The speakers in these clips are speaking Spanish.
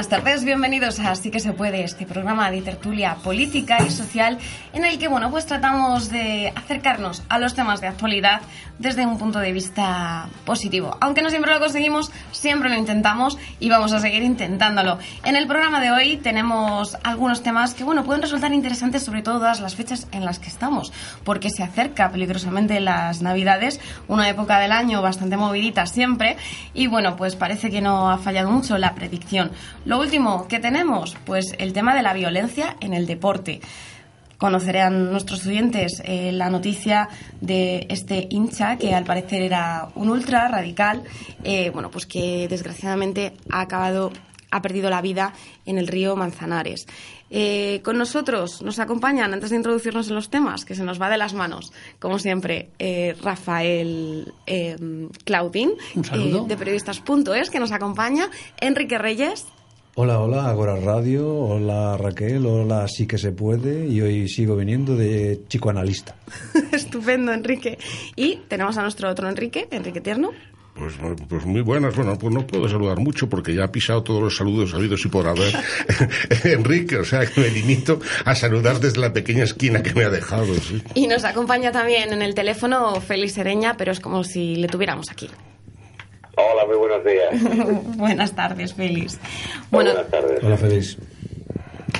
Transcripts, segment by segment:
Buenas tardes, bienvenidos a Así que se puede, este programa de tertulia política y social en el que, bueno, pues tratamos de acercarnos a los temas de actualidad desde un punto de vista positivo. Aunque no siempre lo conseguimos, siempre lo intentamos y vamos a seguir intentándolo. En el programa de hoy tenemos algunos temas que, bueno, pueden resultar interesantes sobre todo todas las fechas en las que estamos, porque se acerca peligrosamente las Navidades, una época del año bastante movidita siempre y, bueno, pues parece que no ha fallado mucho la predicción. Lo último que tenemos, pues el tema de la violencia en el deporte. Conocerán nuestros estudiantes eh, la noticia de este hincha que al parecer era un ultra radical, eh, bueno, pues que desgraciadamente ha acabado, ha perdido la vida en el río Manzanares. Eh, con nosotros nos acompañan, antes de introducirnos en los temas, que se nos va de las manos, como siempre, Rafael Claudín, de periodistas.es, que nos acompaña, Enrique Reyes. Hola, hola, Agora Radio, hola Raquel, hola Sí que se puede y hoy sigo viniendo de chico analista. Estupendo, Enrique. Y tenemos a nuestro otro Enrique, Enrique Tierno. Pues, pues muy buenas. Bueno, pues no puedo saludar mucho porque ya ha pisado todos los saludos habidos y por haber Enrique, o sea que me limito a saludar desde la pequeña esquina que me ha dejado. Y nos acompaña también en el teléfono Félix Sereña, pero es como si le tuviéramos aquí. Hola, muy buenos días. Buenas tardes, Félix. buenas tardes. Hola, Félix.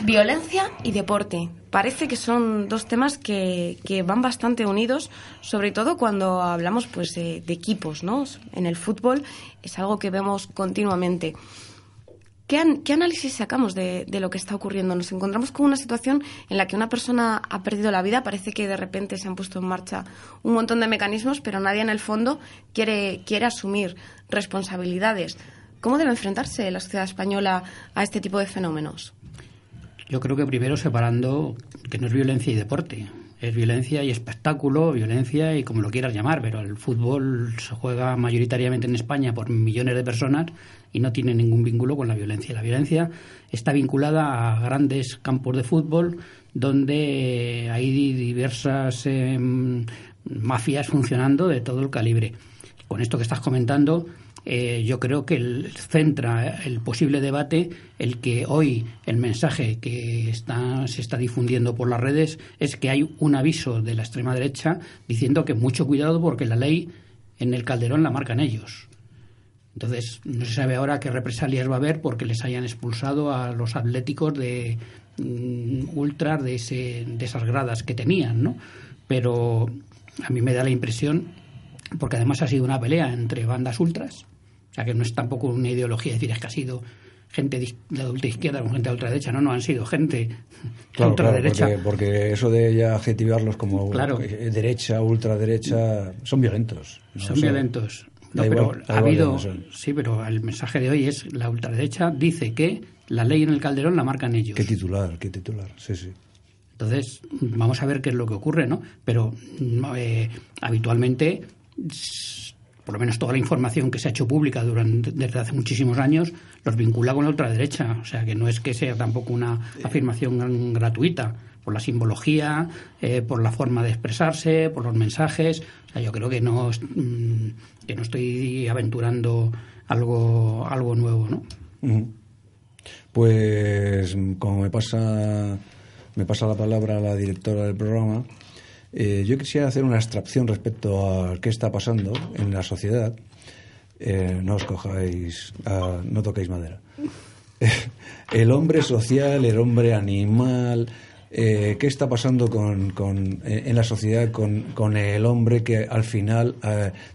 Violencia y deporte. Parece que son dos temas que, que van bastante unidos, sobre todo cuando hablamos pues, de, de equipos, ¿no? En el fútbol es algo que vemos continuamente. ¿Qué, análisis sacamos de, lo que está ocurriendo? Nos encontramos con una situación en la que una persona ha perdido la vida, parece que de repente se han puesto en marcha un montón de mecanismos, pero nadie en el fondo quiere, quiere asumir responsabilidades. ¿Cómo debe enfrentarse la sociedad española a este tipo de fenómenos? Yo creo que primero separando que no es violencia y deporte. Es violencia y espectáculo, violencia y como lo quieras llamar, pero el fútbol se juega mayoritariamente en España por millones de personas y no tiene ningún vínculo con la violencia. La violencia está vinculada a grandes campos de fútbol donde hay diversas em, mafias funcionando de todo el calibre. Con esto que estás comentando, eh, yo creo que el, centra el posible debate el que hoy el mensaje que está, se está difundiendo por las redes es que hay un aviso de la extrema derecha diciendo que mucho cuidado porque la ley en el Calderón la marcan ellos. Entonces, no se sabe ahora qué represalias va a haber porque les hayan expulsado a los atléticos de mm, ultras de, ese, de esas gradas que tenían, ¿no? Pero a mí me da la impresión, porque además ha sido una pelea entre bandas ultras, sea que no es tampoco una ideología, decir, es que ha sido gente de la izquierda con gente de ultraderecha, no, no, han sido gente de ultraderecha. porque, eso de ya adjetivarlos como derecha, ultraderecha, son violentos. Son violentos pero ha habido. Sí, pero el mensaje de hoy es: la ultraderecha dice que la ley en el Calderón la marcan ellos. Qué titular, qué titular, sí, sí. Entonces, vamos a ver qué es lo que ocurre, ¿no? Pero eh, habitualmente, por lo menos toda la información que se ha hecho pública durante, desde hace muchísimos años, los vincula con la ultraderecha. O sea, que no es que sea tampoco una afirmación gratuita por la simbología, eh, por la forma de expresarse, por los mensajes. O sea, yo creo que no, mm, que no estoy aventurando algo, algo nuevo, ¿no? Pues como me pasa, me pasa la palabra a la directora del programa, eh, yo quisiera hacer una abstracción respecto a qué está pasando en la sociedad. Eh, no os cojáis, ah, no toquéis madera. el hombre social, el hombre animal, eh, qué está pasando con, con, en la sociedad con, con, el hombre que al final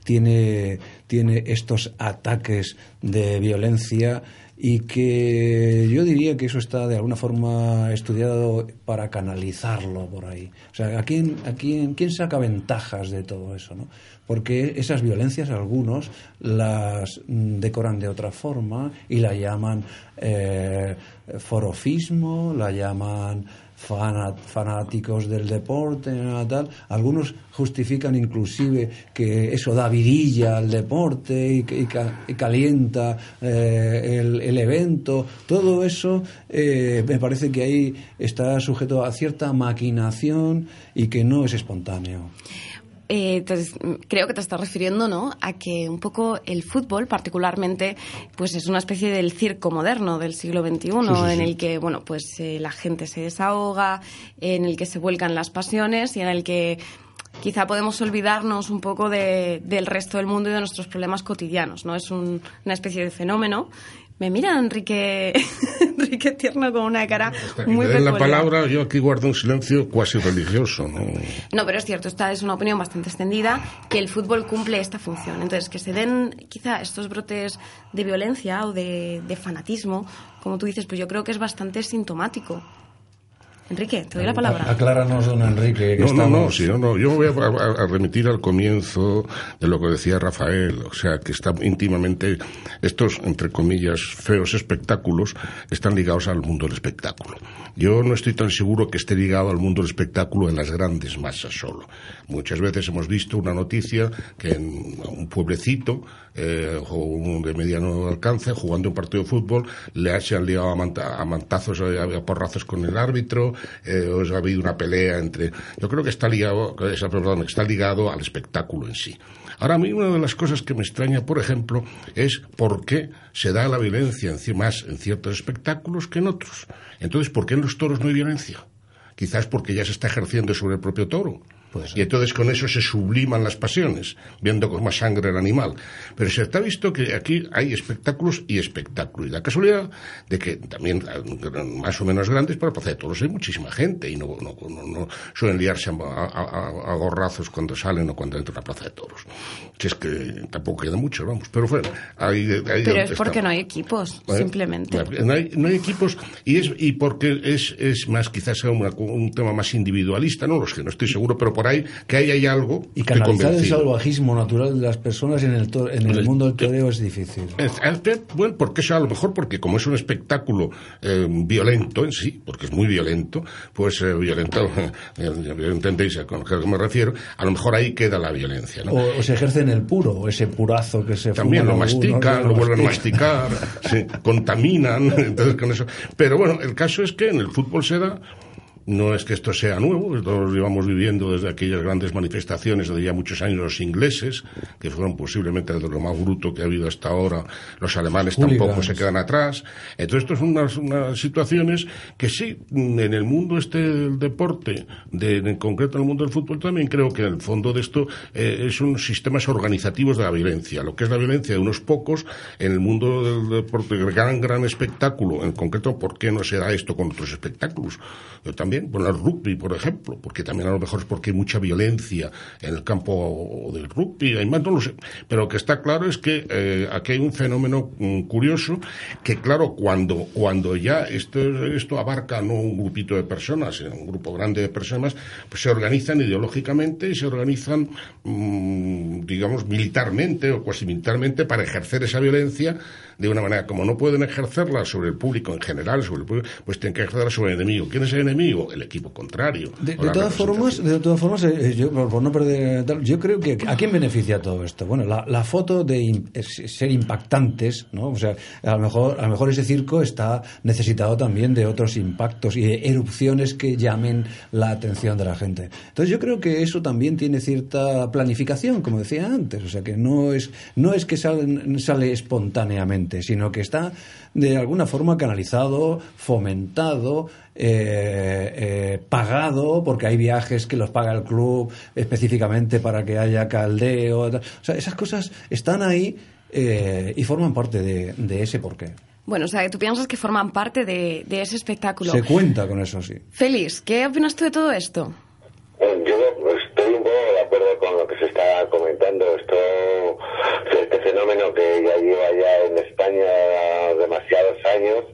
tiene, tiene estos ataques de violencia y que yo diría que eso está de alguna forma estudiado para canalizarlo por ahí. O sea, ¿a quién, a quién, quién saca ventajas de todo eso? ¿no? Porque esas violencias algunos las decoran de otra forma y la llaman forofismo, la llaman fanáticos del deporte, tal. Algunos justifican inclusive que eso da vidilla al deporte y, calienta eh, el, evento. Todo eso eh, me parece que ahí está sujeto a cierta maquinación y que no es espontáneo. Eh, creo que te estás refiriendo, ¿no? A que un poco el fútbol, particularmente, pues es una especie del circo moderno del siglo XXI, en el que, bueno, pues eh, la gente se desahoga, en el que se vuelcan las pasiones y en el que quizá podemos olvidarnos un poco del resto del mundo y de nuestros problemas cotidianos, ¿no? Es una especie de fenómeno me mira Enrique, Enrique Tierno con una cara muy peculiar. la palabra, yo aquí guardo un silencio cuasi religioso. ¿no? no, pero es cierto, esta es una opinión bastante extendida, que el fútbol cumple esta función. Entonces, que se den quizá estos brotes de violencia o de, de fanatismo, como tú dices, pues yo creo que es bastante sintomático. Enrique, te doy la palabra. Acláranos, don Enrique. no, no, no, no, no, yo me voy a, remitir al comienzo de lo que decía Rafael, o sea, que está íntimamente, estos, entre comillas, feos espectáculos, están ligados al mundo del espectáculo. Yo no estoy tan seguro que esté ligado al mundo del espectáculo en las grandes masas solo. Muchas veces hemos visto una noticia que en un pueblecito eh, de mediano alcance, jugando un partido de fútbol, le se han liado a, mantazos, a, porrazos con el árbitro, eh, o ha habido una pelea entre. Yo creo que está ligado, está ligado al espectáculo en sí. Ahora, a mí una de las cosas que me extraña, por ejemplo, es por qué se da la violencia más en ciertos espectáculos que en otros. Entonces, ¿por qué en los toros no hay violencia? Quizás porque ya se está ejerciendo sobre el propio toro. Y entonces con eso se subliman las pasiones, viendo con más sangre el animal. Pero se está visto que aquí hay espectáculos y espectáculos. Y la casualidad de que también más o menos grandes, pero para todos hay muchísima gente y no, no, no, suelen liarse a, gorrazos cuando salen o cuando entran a la plaza de toros. Que es que tampoco queda mucho, vamos. Pero bueno, hay, Pero es porque no hay equipos, ¿Eh? simplemente. No hay, no hay, equipos y es y porque es, es más quizás un, un tema más individualista, no lo sé, no estoy seguro, pero por que ahí hay algo. Y canalizar el salvajismo natural de las personas en el, en el mundo del toreo es difícil. bueno, porque eso a lo mejor, porque como es un espectáculo eh, violento en sí, porque es muy violento, pues eh, violento, entendéis a lo que me refiero, a lo mejor ahí queda la violencia. ¿no? O, se ejerce en el puro, ese purazo que se También lo mastican, lo vuelven a masticar, se contaminan, entonces con eso. Pero bueno, el caso es que en el fútbol se da no es que esto sea nuevo, todos llevamos viviendo desde aquellas grandes manifestaciones de ya muchos años los ingleses, que fueron posiblemente de lo más bruto que ha habido hasta ahora. Los alemanes tampoco se quedan atrás. Entonces, esto son unas, situaciones que sí, en el mundo este del deporte, de, en concreto en el mundo del fútbol, también creo que en el fondo de esto eh, es un sistemas organizativos de la violencia. Lo que es la violencia de unos pocos en el mundo del deporte, el gran, gran espectáculo, en concreto, ¿por qué no se da esto con otros espectáculos? Yo también bueno, el rugby, por ejemplo, porque también a lo mejor es porque hay mucha violencia en el campo del rugby, hay más, no lo sé, pero lo que está claro es que eh, aquí hay un fenómeno mm, curioso que, claro, cuando, cuando ya esto, esto abarca no un grupito de personas, sino un grupo grande de personas, pues se organizan ideológicamente y se organizan, mm, digamos, militarmente o cuasi militarmente para ejercer esa violencia de una manera, como no pueden ejercerla sobre el público en general, sobre el público, pues tienen que ejercerla sobre el enemigo. ¿Quién es el enemigo? El equipo contrario. De, todas formas, de todas formas, eh, yo, por no perder, yo creo que a quién beneficia todo esto. Bueno, la, foto de ser impactantes, ¿no? O sea, a lo mejor, a lo mejor ese circo está necesitado también de otros impactos y de erupciones que llamen la atención de la gente. Entonces, yo creo que eso también tiene cierta planificación, como decía antes. O sea, que no es, no es que sale espontáneamente sino que está de alguna forma canalizado, fomentado, eh, eh, pagado, porque hay viajes que los paga el club específicamente para que haya caldeo. O sea, esas cosas están ahí eh, y forman parte de, ese porqué. Bueno, o sea, tú piensas que forman parte de, de, ese espectáculo. Se cuenta con eso, sí. Félix, ¿qué opinas tú de todo esto? Que se está comentando. Esto, este fenómeno que ya lleva ya en España demasiados años,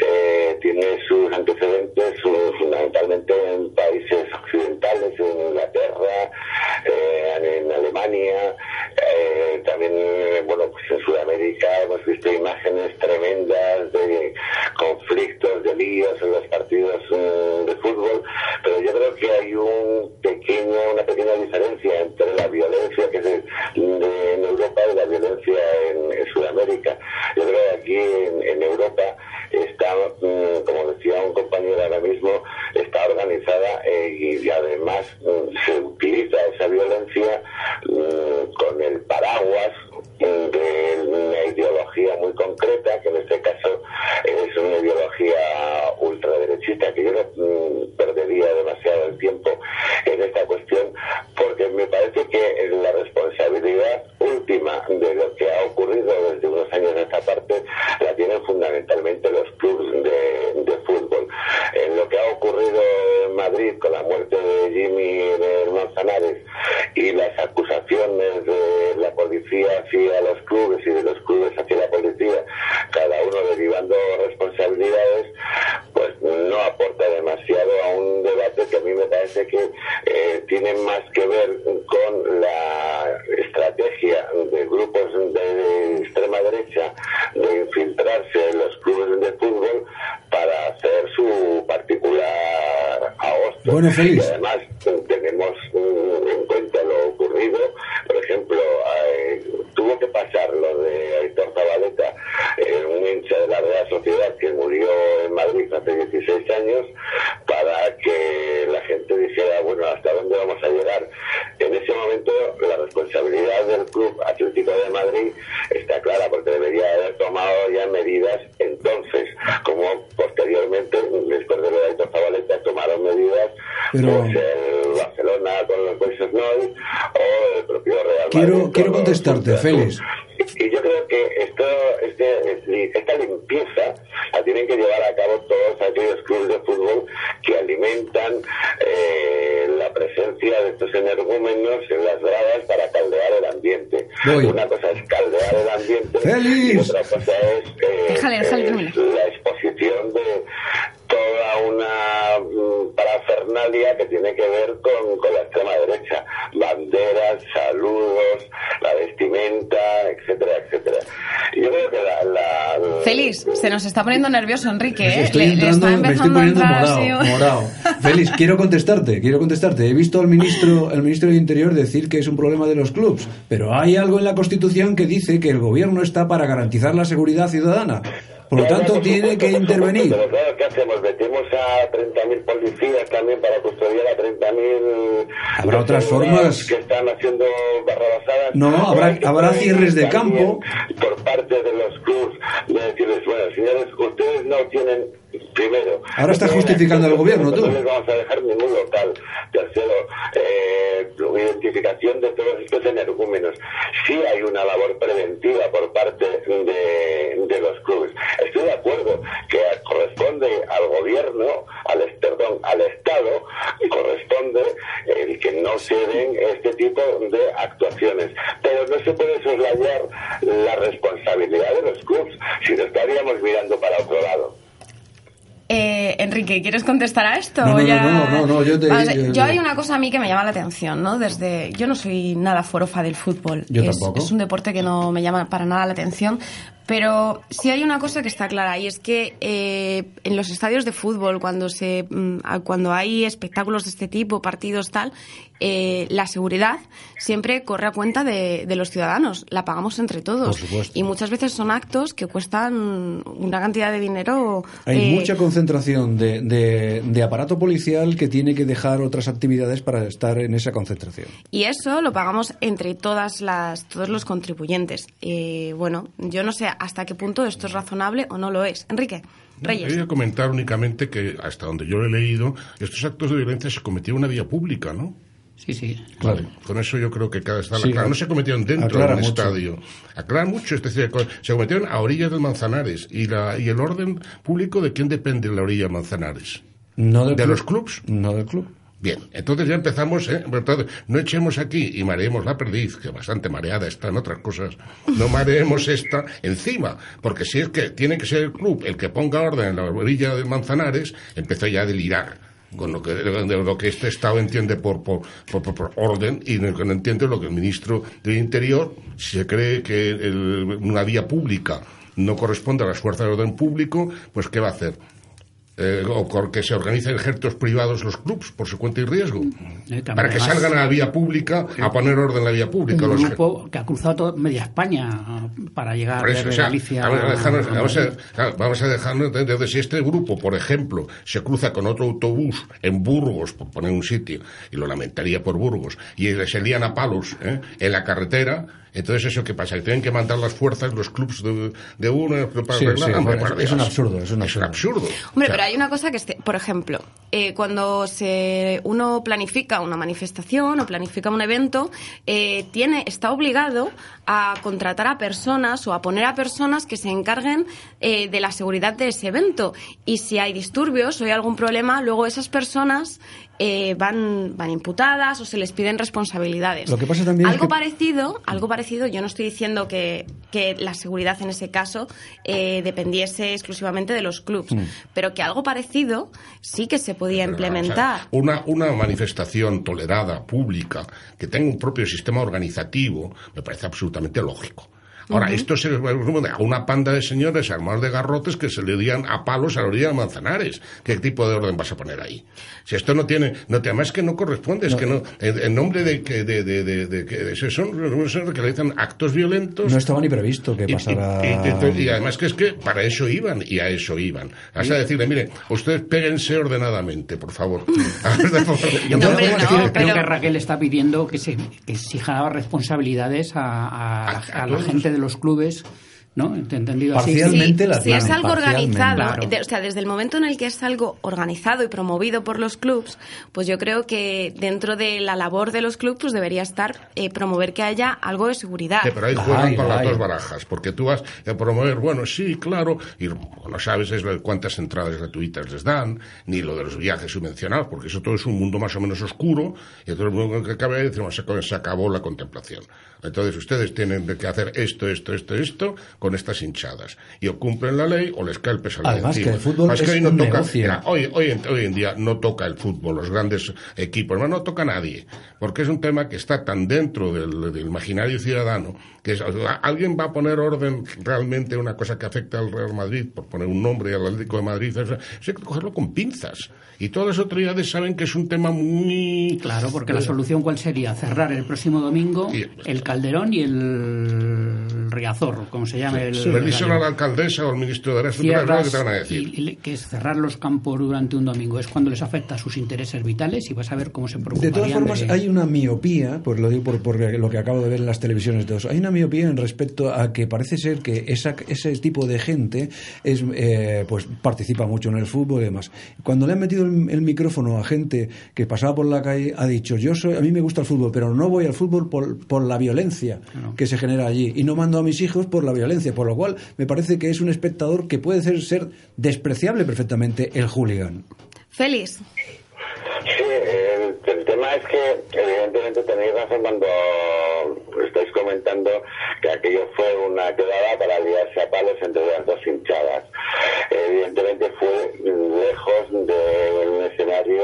eh, tiene sus antecedentes fundamentalmente en países occidentales, en Inglaterra, eh, en Alemania, eh, también, eh, bueno, pues en Sudamérica hemos visto imágenes tremendas de conflictos, de líos en los partidos eh, de fútbol, pero yo creo que hay un pequeño, una pequeña diferencia entre la violencia que se, de, en Europa y la violencia en, en Sudamérica. Yo creo que aquí en, en Europa está, mm, como decía un compañero ahora mismo, está organizada eh, y, además mm, se utiliza esa violencia mm, con el paraguas de una ideología muy concreta, que en este caso es una ideología ultraderechista, que yo no mm, perdería demasiado el tiempo en esta cuestión, porque me parece que la responsabilidad última de lo que ha ocurrido desde unos años a esta parte la tienen fundamentalmente los clubes de, de fútbol. En lo que ha ocurrido en Madrid con la muerte de Jimmy en el Manzanares y las acusaciones de la policía, si hacia los clubes y de los clubes hacia la policía, cada uno derivando responsabilidades, pues no aporta demasiado a un debate que a mí me parece que eh, tiene más que ver con la estrategia de grupos de extrema derecha de infiltrarse en los clubes de fútbol para hacer su particular ahorro. Bueno, feliz. Quiero, quiero contestarte, Félix. Y yo creo que esto, este, esta limpieza la tienen que llevar a cabo todos aquellos clubes de fútbol que alimentan eh, la presencia de estos energúmenos en las gradas para caldear el ambiente. Voy. Una cosa es caldear el ambiente y otra cosa es, se nos está poniendo nervioso Enrique, ¿eh? Estoy Le- le entrando, está me estoy poniendo entrar morado, así- morado. Félix, quiero contestarte, quiero contestarte. He visto al ministro, al ministro de Interior decir que es un problema de los clubs, pero hay algo en la Constitución que dice que el gobierno está para garantizar la seguridad ciudadana. Por lo tanto, tiene que intervenir. Pero claro, ¿qué hacemos? ¿Metemos a 30.000 policías también para custodiar a 30.000... Habrá otras formas. Que están haciendo barrabasadas. No, habrá- habrá cierres de campo. Por parte de los clubs, de decirles, bueno, señores, ustedes no tienen... Primero, Ahora está no tienen justificando el gobierno, no tú. les vamos a dejar ningún local. Tercero, eh, identificación de todos estos energúmenos. Sí hay una labor preventiva por parte de, de los clubes. Estoy de acuerdo que corresponde al gobierno, al, perdón, al Estado, corresponde el que no se den este tipo de actuaciones. Pero no se puede soslayar la responsabilidad de los clubes, si no estaríamos mirando para otro lado. Eh, Enrique, ¿quieres contestar a esto? No, no, ya- no, no, no, yo te- Vamos yo hay una cosa a mí que me llama la atención, ¿no? Desde, yo no soy nada forofa del fútbol. Yo es, tampoco. es un deporte que no me llama para nada la atención, pero sí hay una cosa que está clara y es que eh, en los estadios de fútbol, cuando se, mm, cuando hay espectáculos de este tipo, partidos tal, eh, la seguridad siempre corre a cuenta de, de los ciudadanos. La pagamos entre todos. Por supuesto. Y muchas veces son actos que cuestan una cantidad de dinero. Hay eh, mucha concentración de, de- de aparato policial que tiene que dejar otras actividades para estar en esa concentración. Y eso lo pagamos entre todas las, todos los contribuyentes. Eh, bueno, yo no sé hasta qué punto esto es razonable o no lo es. Enrique, Reyes. Quería comentar únicamente que, hasta donde yo lo he leído, estos actos de violencia se cometieron en una vía pública, ¿no? Sí, sí. Claro. Con eso yo creo que cada está Sí, claro. No se cometieron dentro del mucho. estadio. Aclara mucho. Es decir, se cometieron a orillas del Manzanares. ¿Y, la, ¿Y el orden público de quién depende la orilla del Manzanares? No del ¿De club. los clubs? No del club. Bien, entonces ya empezamos, ¿eh? No echemos aquí y mareemos la perdiz, que bastante mareada está en otras cosas, no mareemos esta encima, porque si es que tiene que ser el club el que ponga orden en la orilla del Manzanares, empezó ya a delirar con lo que, de este Estado entiende por, por, por, orden y lo que no entiende lo que el ministro del Interior, si se cree que una vía pública no corresponde a las fuerzas de orden público, pues ¿qué va a hacer? Eh, o con que se organicen ejércitos privados los clubs por su cuenta y riesgo Eh, para que salgan a la vía pública a poner orden en la vía pública Un grupo que ha cruzado toda media España ah, para llegar eso, o sea, Galicia. vamos, a dejarnos, a vamos, a, vamos a dejarnos de, de- si este grupo, por ejemplo, se cruza con otro autobús en Burgos, por poner un sitio, y lo lamentaría por Burgos, y se lían a palos ¿eh? en la carretera, Entonces, ¿eso qué pasa? Que tienen que mandar las fuerzas los clubes de, de uno para Sí, arreglar. sí, Hombre, es- un absurdo, es un Es absurdo. absurdo. Hombre, O sea, pero hay una cosa que, este, por ejemplo, eh, cuando se, uno planifica una manifestación o planifica un evento, eh, tiene, está obligado a contratar a personas o a poner a personas que se encarguen eh, de la seguridad de ese evento. Y si hay disturbios o hay algún problema, luego esas personas eh, van, van imputadas o se les piden responsabilidades. Lo que pasa también es algo que- parecido, algo parecido, yo no estoy diciendo que, que la seguridad en ese caso eh, dependiese exclusivamente de los clubs, Mm. pero que algo parecido sí que se podía Pero, implementar. o sea, una, una manifestación tolerada, pública, que tenga un propio sistema organizativo, me parece absolutamente lógico. Ahora, esto se resume a una panda de señores armados de garrotes que se le dían a palos a la orilla de Manzanares. ¿Qué tipo de orden vas a poner ahí? Si esto no tiene, no te, además que no corresponde, es que no, en, en nombre de que, de, de, de, de que se- son, que realizan actos violentos. No estaba ni previsto que Y- y- pasara. Y, y- y además que es que para eso iban y a eso iban. Vas a decirle, mire, ustedes péguense ordenadamente, por favor. Yo No, creo, hombre, que- no, creo pero- que Raquel está pidiendo que se que exija responsabilidades a, a- A- a a la gente de los clubes, ¿no? Entendido así. Parcial. Realmente Sí, las si es algo parcialmente. organizado, Claro. de- o sea, desde el momento en el que es algo organizado y promovido por los clubs, pues yo creo que dentro de la labor de los clubs pues debería estar eh, promover que haya algo de seguridad. Sí, pero ahí Ay, juegan con las dos barajas, porque tú vas a promover, bueno, sí, claro, y no sabes es cuántas entradas gratuitas les dan, ni lo de los viajes subvencionados, porque eso todo es un mundo más o menos oscuro, y entonces luego que acabe de decir, "Bueno, se, se acabó la contemplación. Entonces ustedes tienen que hacer esto, esto, esto, esto, con estas hinchadas. Y o cumplen la ley o les cae el peso Además, que el fútbol Más que es hoy no un toca, mira, hoy, hoy, en, hoy en día no toca el fútbol, los grandes equipos, no, no toca nadie, porque es un tema que está tan dentro del, del imaginario ciudadano que es- o sea, alguien va a poner orden realmente una cosa que afecta al Real Madrid, por poner un nombre al Atlético de Madrid, eso, eso hay que cogerlo con pinzas. Y todas las autoridades saben que es un tema muy... Claro, porque la solución cuál sería cerrar el próximo domingo Y- el Calderón y el Riazor, como se llame el. Le díselo a la el- alcaldesa o al ministro de lo que Cierras te van a decir. y, y que es cerrar los campos durante un domingo es cuando les afecta a sus intereses vitales y vas a ver cómo se De preocuparían todas formas, de- hay una miopía, pues lo digo por, por lo que acabo de ver en las televisiones de todos, hay una miopía en respecto a que parece ser que esa, ese tipo de gente es, eh, pues participa mucho en el fútbol y demás. Cuando le han metido el, el micrófono a gente que pasaba por la calle, ha dicho, yo soy, a mí me gusta el fútbol, pero no voy al fútbol por, por la violencia que se genera allí y no mando a mis hijos por la violencia, por lo cual me parece que es un espectador que puede ser, ser despreciable perfectamente el hooligan. Félix, Sí, el, el tema es que evidentemente tenéis razón cuando estáis comentando que aquello fue una quedada para liarse a palos entre las dos hinchadas. Evidentemente fue lejos de un escenario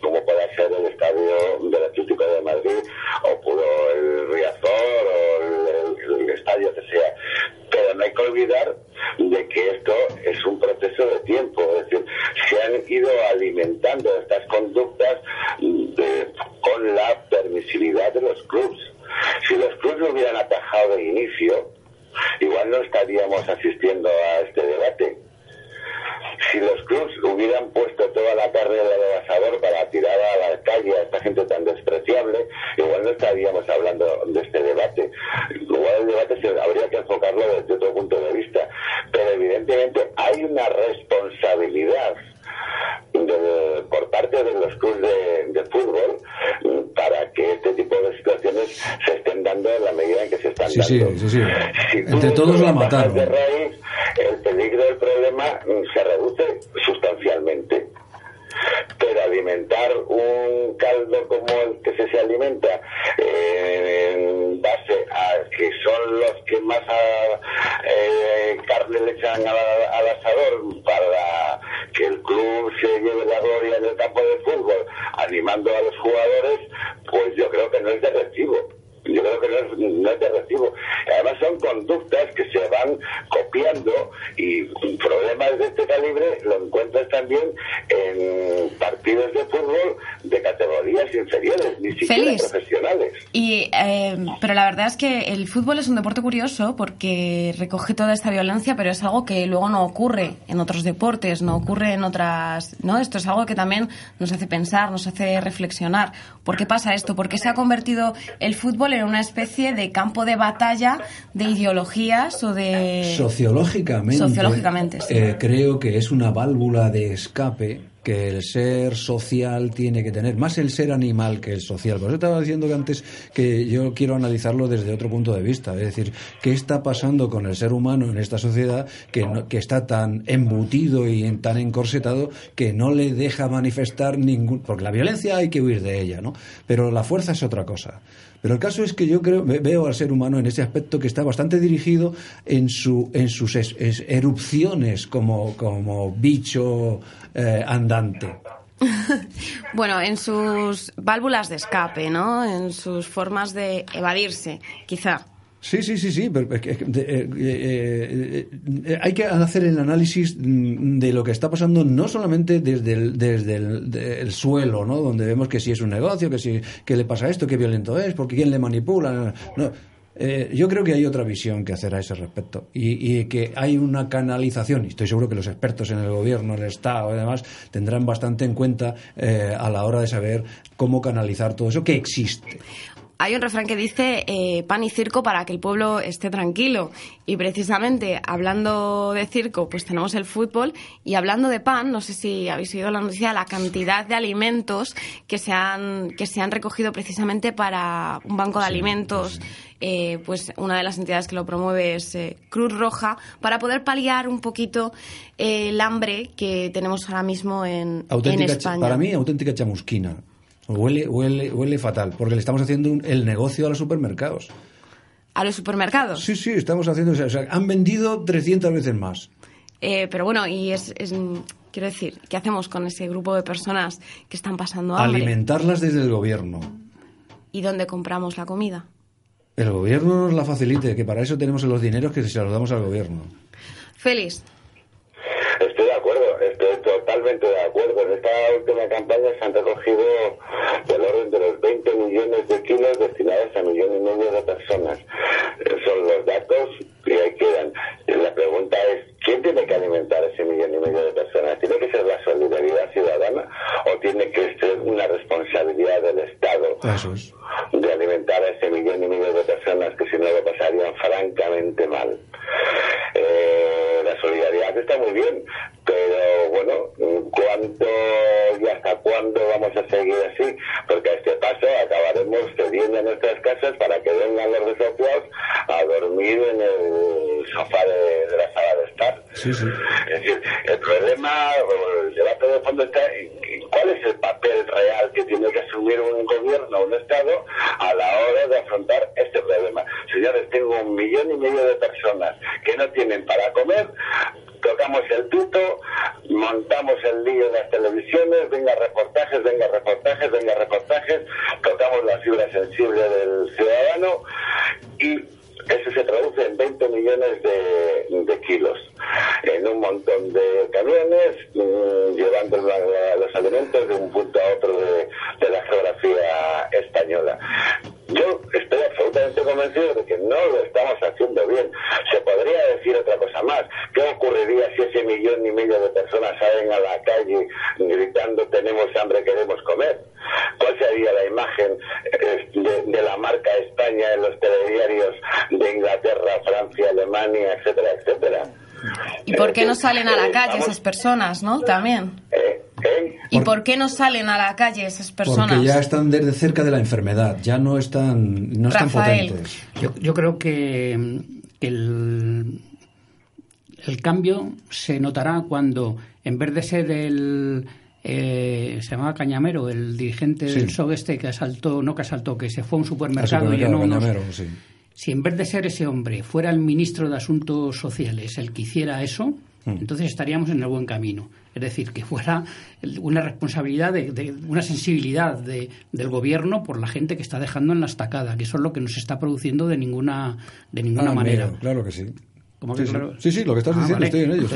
como pueda ser el estadio del Atlético de Madrid o pudo el Riazor o el estadio que sea. Pero no hay que olvidar de que esto es un proceso de tiempo, es decir, se han ido alimentando estas conductas con la permisividad de los clubs. Si los clubs lo hubieran atajado de inicio, igual no estaríamos asistiendo a este debate. Si los clubs hubieran puesto toda la carne del asador para tirar a la calle a esta gente tan despreciable, igual no estaríamos hablando de este debate. Igual el debate se habría que enfocarlo desde otro punto de vista. Pero evidentemente hay una responsabilidad de- por parte de los clubes de, de fútbol para que este tipo de situaciones se estén dando en la medida en que se están Sí, dando. sí, sí. Si tú Entre todos la mataron. de raíz, el peligro del problema se reduce sustancialmente. Pero alimentar un caldo como el que se, alimenta eh, en base a que son los que más ah, eh, carne le echan al, al asador para que el club se lleve la gloria en el campo de fútbol, animando a los jugadores, pues yo creo que no es de recibo. Yo creo que no es, no es de recibo. Además son conductas que se van copiando y problemas de este calibre lo encuentras también en partidos de fútbol de categorías inferiores, ni siquiera profesionales. Y, eh, pero la verdad es que el fútbol es un deporte curioso porque recoge toda esta violencia, pero es algo que luego no ocurre en otros deportes, no ocurre en otras. ¿no? Esto es algo que también nos hace pensar, nos hace reflexionar. ¿Por qué pasa esto? ¿Por qué se ha convertido el fútbol en una especie de campo de batalla de ideologías o de. Sociológicamente. Sociológicamente, eh, creo que es una válvula de escape que el ser social tiene que tener, más el ser animal que el social. Por eso estaba diciendo que antes que yo quiero analizarlo desde otro punto de vista, es decir, qué está pasando con el ser humano en esta sociedad que, que está tan embutido y tan encorsetado que no le deja manifestar ningún... Porque la violencia hay que huir de ella, ¿no? Pero la fuerza es otra cosa. Pero el caso es que yo creo, veo al ser humano en ese aspecto que está bastante dirigido en, su, en sus erupciones como, como bicho eh, andante. bueno, en sus válvulas de escape, ¿no? En sus formas de evadirse, quizá. Sí, sí, sí, sí. Pero, eh, eh, hay que hacer el análisis de lo que está pasando no solamente desde el, desde el, suelo, ¿no? Donde vemos que si es un negocio, que si que le pasa esto, qué violento es, porque quién le manipula. No. Eh, yo creo que hay otra visión que hacer a ese respecto y, que hay una canalización, y estoy seguro que los expertos en el gobierno, el Estado y demás tendrán bastante en cuenta a la hora de saber cómo canalizar todo eso que existe hay un refrán que dice eh, pan y circo para que el pueblo esté tranquilo. Y precisamente hablando de circo, pues tenemos el fútbol. Y hablando de pan, no sé si habéis oído la noticia, la cantidad de alimentos que se han, que se han recogido precisamente para un banco de alimentos. Eh, pues una de las entidades que lo promueve es eh, Cruz Roja, para poder paliar un poquito el hambre que tenemos ahora mismo en, en España. Para mí, auténtica chamusquina. Huele, huele, huele fatal, porque le estamos haciendo el negocio a los supermercados. ¿A los supermercados? Sí, sí, estamos haciendo. O sea, han vendido 300 veces más. Eh, pero bueno, y es, Quiero decir, ¿qué hacemos con ese grupo de personas que están pasando hambre? Alimentarlas desde el gobierno. ¿Y dónde compramos la comida? El gobierno nos la facilite, que para eso tenemos los dineros que se los damos al gobierno. Félix. Estoy de acuerdo, estoy totalmente de acuerdo. En esta última campaña se han recogido del orden de los 20 millones de kilos destinados a millón y medio de personas. Son los datos y ahí quedan. La pregunta es, ¿quién tiene que alimentar ese millón y medio de personas? ¿Tiene que ser la solidaridad ciudadana o tiene que ser una responsabilidad del Estado de alimentar a ese millón y medio de personas que si no lo pasarían francamente mal? Eh, la solidaridad está muy bien, pero bueno, ¿cuánto y hasta cuándo vamos a seguir así? Porque a este paso acabaremos cediendo nuestras casas para que vengan los desafiados a dormir en el sofá de, la sala de estar. Es decir, el problema, el debate de fondo está en cuál es el papel real que tiene que asumir un gobierno, un Estado, a la hora de afrontar este problema. Señores, tengo un millón y medio de personas que no tienen para comer, tocamos el tuto, montamos el lío de las televisiones, venga reportajes, venga reportajes, venga reportajes, tocamos la fibra sensible del ciudadano y eso se traduce en 20 millones de, kilos en un montón de camiones mm, llevando los alimentos de un punto a otro la geografía española. Yo estoy absolutamente convencido de que no lo estamos haciendo bien. Se podría decir otra cosa más. ¿Qué ocurriría si ese millón y medio de personas salen a la calle gritando tenemos hambre, queremos comer? ¿Cuál sería la imagen eh, de, la marca España en los telediarios de Inglaterra, Francia, Alemania, etcétera, etcétera? ¿Y por qué no eh, salen a la eh, calle esas personas, no? También. ¿Y por qué no salen a la calle esas personas? Porque ya están desde cerca de la enfermedad, ya no están, no están potentes. Yo, yo, creo que el, el cambio se notará cuando, en vez de ser el eh, se llamaba Cañamero, el dirigente del SOG este que asaltó, no que asaltó, que se fue a un supermercado, y no Si en vez de ser ese hombre fuera el ministro de Asuntos Sociales el que hiciera eso, mm. entonces estaríamos en el buen camino. Es decir, que fuera una responsabilidad, de, una sensibilidad del gobierno por la gente que está dejando en la estacada, que eso es lo que no se está produciendo de ninguna, de ninguna ah, manera. claro que sí. Sí, sí, lo que estás ah, diciendo, estoy en ello.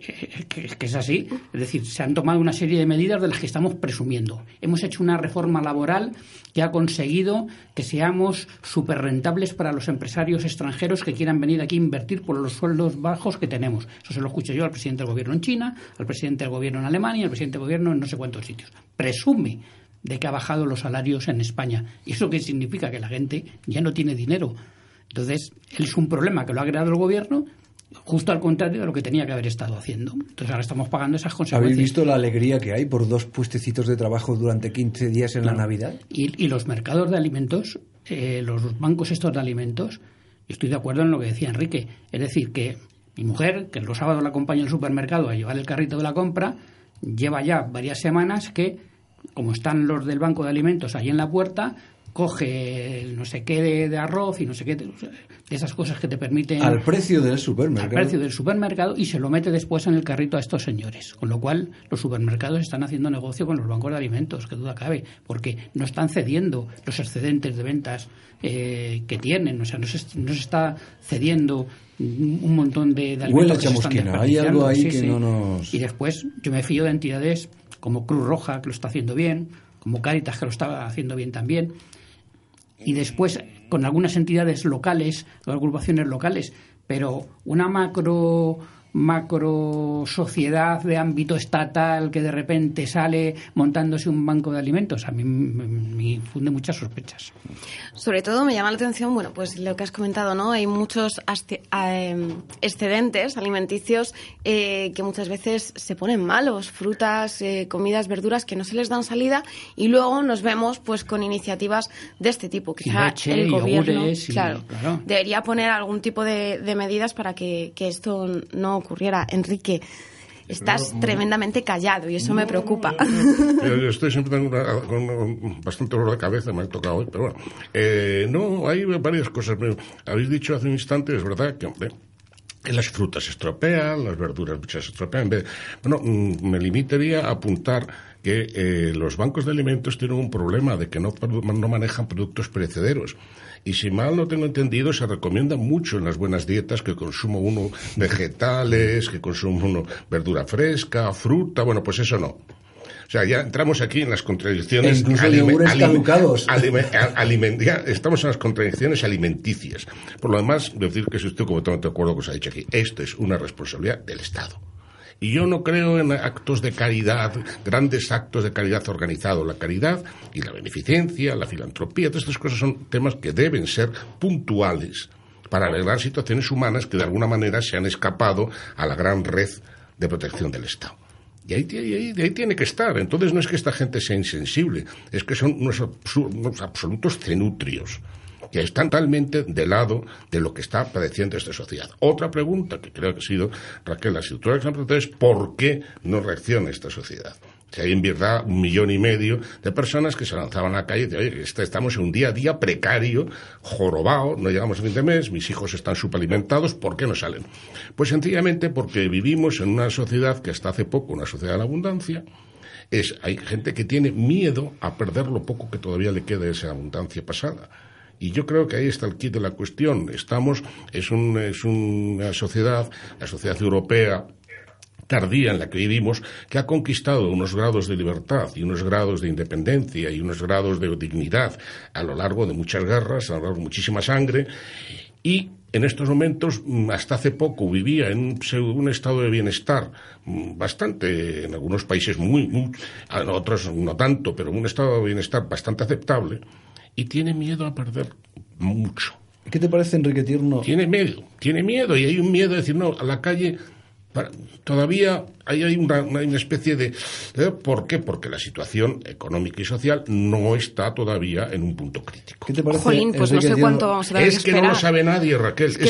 eh, que, es así. Es decir, se han tomado una serie de medidas de las que estamos presumiendo. Hemos hecho una reforma laboral que ha conseguido que seamos súper rentables para los empresarios extranjeros que quieran venir aquí a invertir por los sueldos bajos que tenemos. Eso se lo escucho yo al presidente del gobierno en China, al presidente del gobierno en Alemania, al presidente del gobierno en no sé cuántos sitios. Presume de que ha bajado los salarios en España. ¿Y eso qué significa? Que la gente ya no tiene dinero. Entonces, es un problema que lo ha creado el gobierno justo al contrario de lo que tenía que haber estado haciendo. Entonces ahora estamos pagando esas consecuencias. ¿Habéis visto la alegría que hay por dos puestecitos de trabajo durante 15 días en la Navidad? Y, los mercados de alimentos, eh, los bancos estos de alimentos, estoy de acuerdo en lo que decía Enrique. Es decir, que mi mujer, que los sábados la acompaña al supermercado a llevar el carrito de la compra, lleva ya varias semanas que, como están los del banco de alimentos ahí en la puerta, coge no sé qué de, arroz y no sé qué de, esas cosas que te permiten al precio del supermercado. Al precio del supermercado y se lo mete después en el carrito a estos señores. Con lo cual los supermercados están haciendo negocio con los bancos de alimentos que duda cabe porque no están cediendo los excedentes de ventas eh, que tienen. O sea no se, no se está cediendo un montón de, de alimentos hay algo ahí que no nos y después yo me fío de entidades como Cruz Roja que lo está haciendo bien como Caritas que lo está haciendo bien también y después con algunas entidades locales o agrupaciones locales, pero una macro macro sociedad de ámbito estatal que de repente sale montándose un banco de alimentos. A mí me, infunde muchas sospechas. Sobre todo me llama la atención, bueno, pues lo que has comentado, ¿no? Hay muchos em, excedentes alimenticios eh, que muchas veces se ponen malos, frutas, eh, comidas, verduras que no se les dan salida y luego nos vemos pues con iniciativas de este tipo. Quizá el gobierno claro, debería poner algún tipo de, de medidas para que, que esto no ocurriera. Enrique, estás tremendamente callado y eso me preocupa. Yo estoy siempre con, bastante dolor de cabeza, me ha tocado hoy, pero bueno. Eh, no, hay varias cosas. Habéis dicho hace un instante, es verdad, que las frutas se estropean, las verduras muchas se estropean. Bueno, mm, me limitaría a apuntar que eh, los bancos de alimentos tienen un problema de que no, no manejan productos perecederos. Y si mal no tengo entendido, se recomienda mucho en las buenas dietas que consuma uno vegetales, que consuma uno verdura fresca, fruta, bueno, pues eso no. O sea, ya entramos aquí en las contradicciones. caducados. estamos en las contradicciones alimenticias. Por lo demás, decir que estoy completamente de acuerdo con lo que se ha dicho aquí. Esto es una responsabilidad del Estado. Y yo no creo en actos de caridad, grandes actos de caridad organizados. La caridad y la beneficencia, la filantropía, todas estas cosas son temas que deben ser puntuales para arreglar situaciones humanas que de alguna manera se han escapado a la gran red de protección del Estado. Y ahí, ahí, tiene que estar. Entonces no es que esta gente sea insensible, es que son unos absolutos cenutrios que están totalmente de lado de lo que está padeciendo esta sociedad. Otra pregunta que creo que ha sido, Raquel, la situación es ¿por qué no reacciona esta sociedad? Si hay en verdad un millón y medio de personas que se lanzaban a la calle y decían, oye, este, estamos en un día a día precario, jorobado, no llegamos a fin de mes, mis hijos están subalimentados, ¿por qué no salen? Pues sencillamente porque vivimos en una sociedad que hasta hace poco, una sociedad de la abundancia, es, hay gente que tiene miedo a perder lo poco que todavía le queda de esa abundancia pasada. Y yo creo que ahí está el kit de la cuestión. Estamos, es, un, es una sociedad, la sociedad europea, tardía en la que vivimos, que ha conquistado unos grados de libertad y unos grados de independencia y unos grados de dignidad a lo largo de muchas guerras, a lo largo de muchísima sangre, y en estos momentos, mm, hasta hace poco, vivía en un, estado de bienestar mm, bastante, en algunos países muy, muy, en otros no tanto, pero un estado de bienestar bastante aceptable, y tiene miedo a perder mucho. ¿Qué te parece, Enrique Tierno? Tiene miedo, tiene miedo y hay un miedo de decir, no, a la calle todavía hay, hay una, especie de... ¿eh? ¿Por qué? Porque la situación económica y social no está todavía en un punto crítico. ¿Qué te parece? Jolín, pues no sé cuánto vamos a Es que, no lo sabe nadie, Raquel. Es que,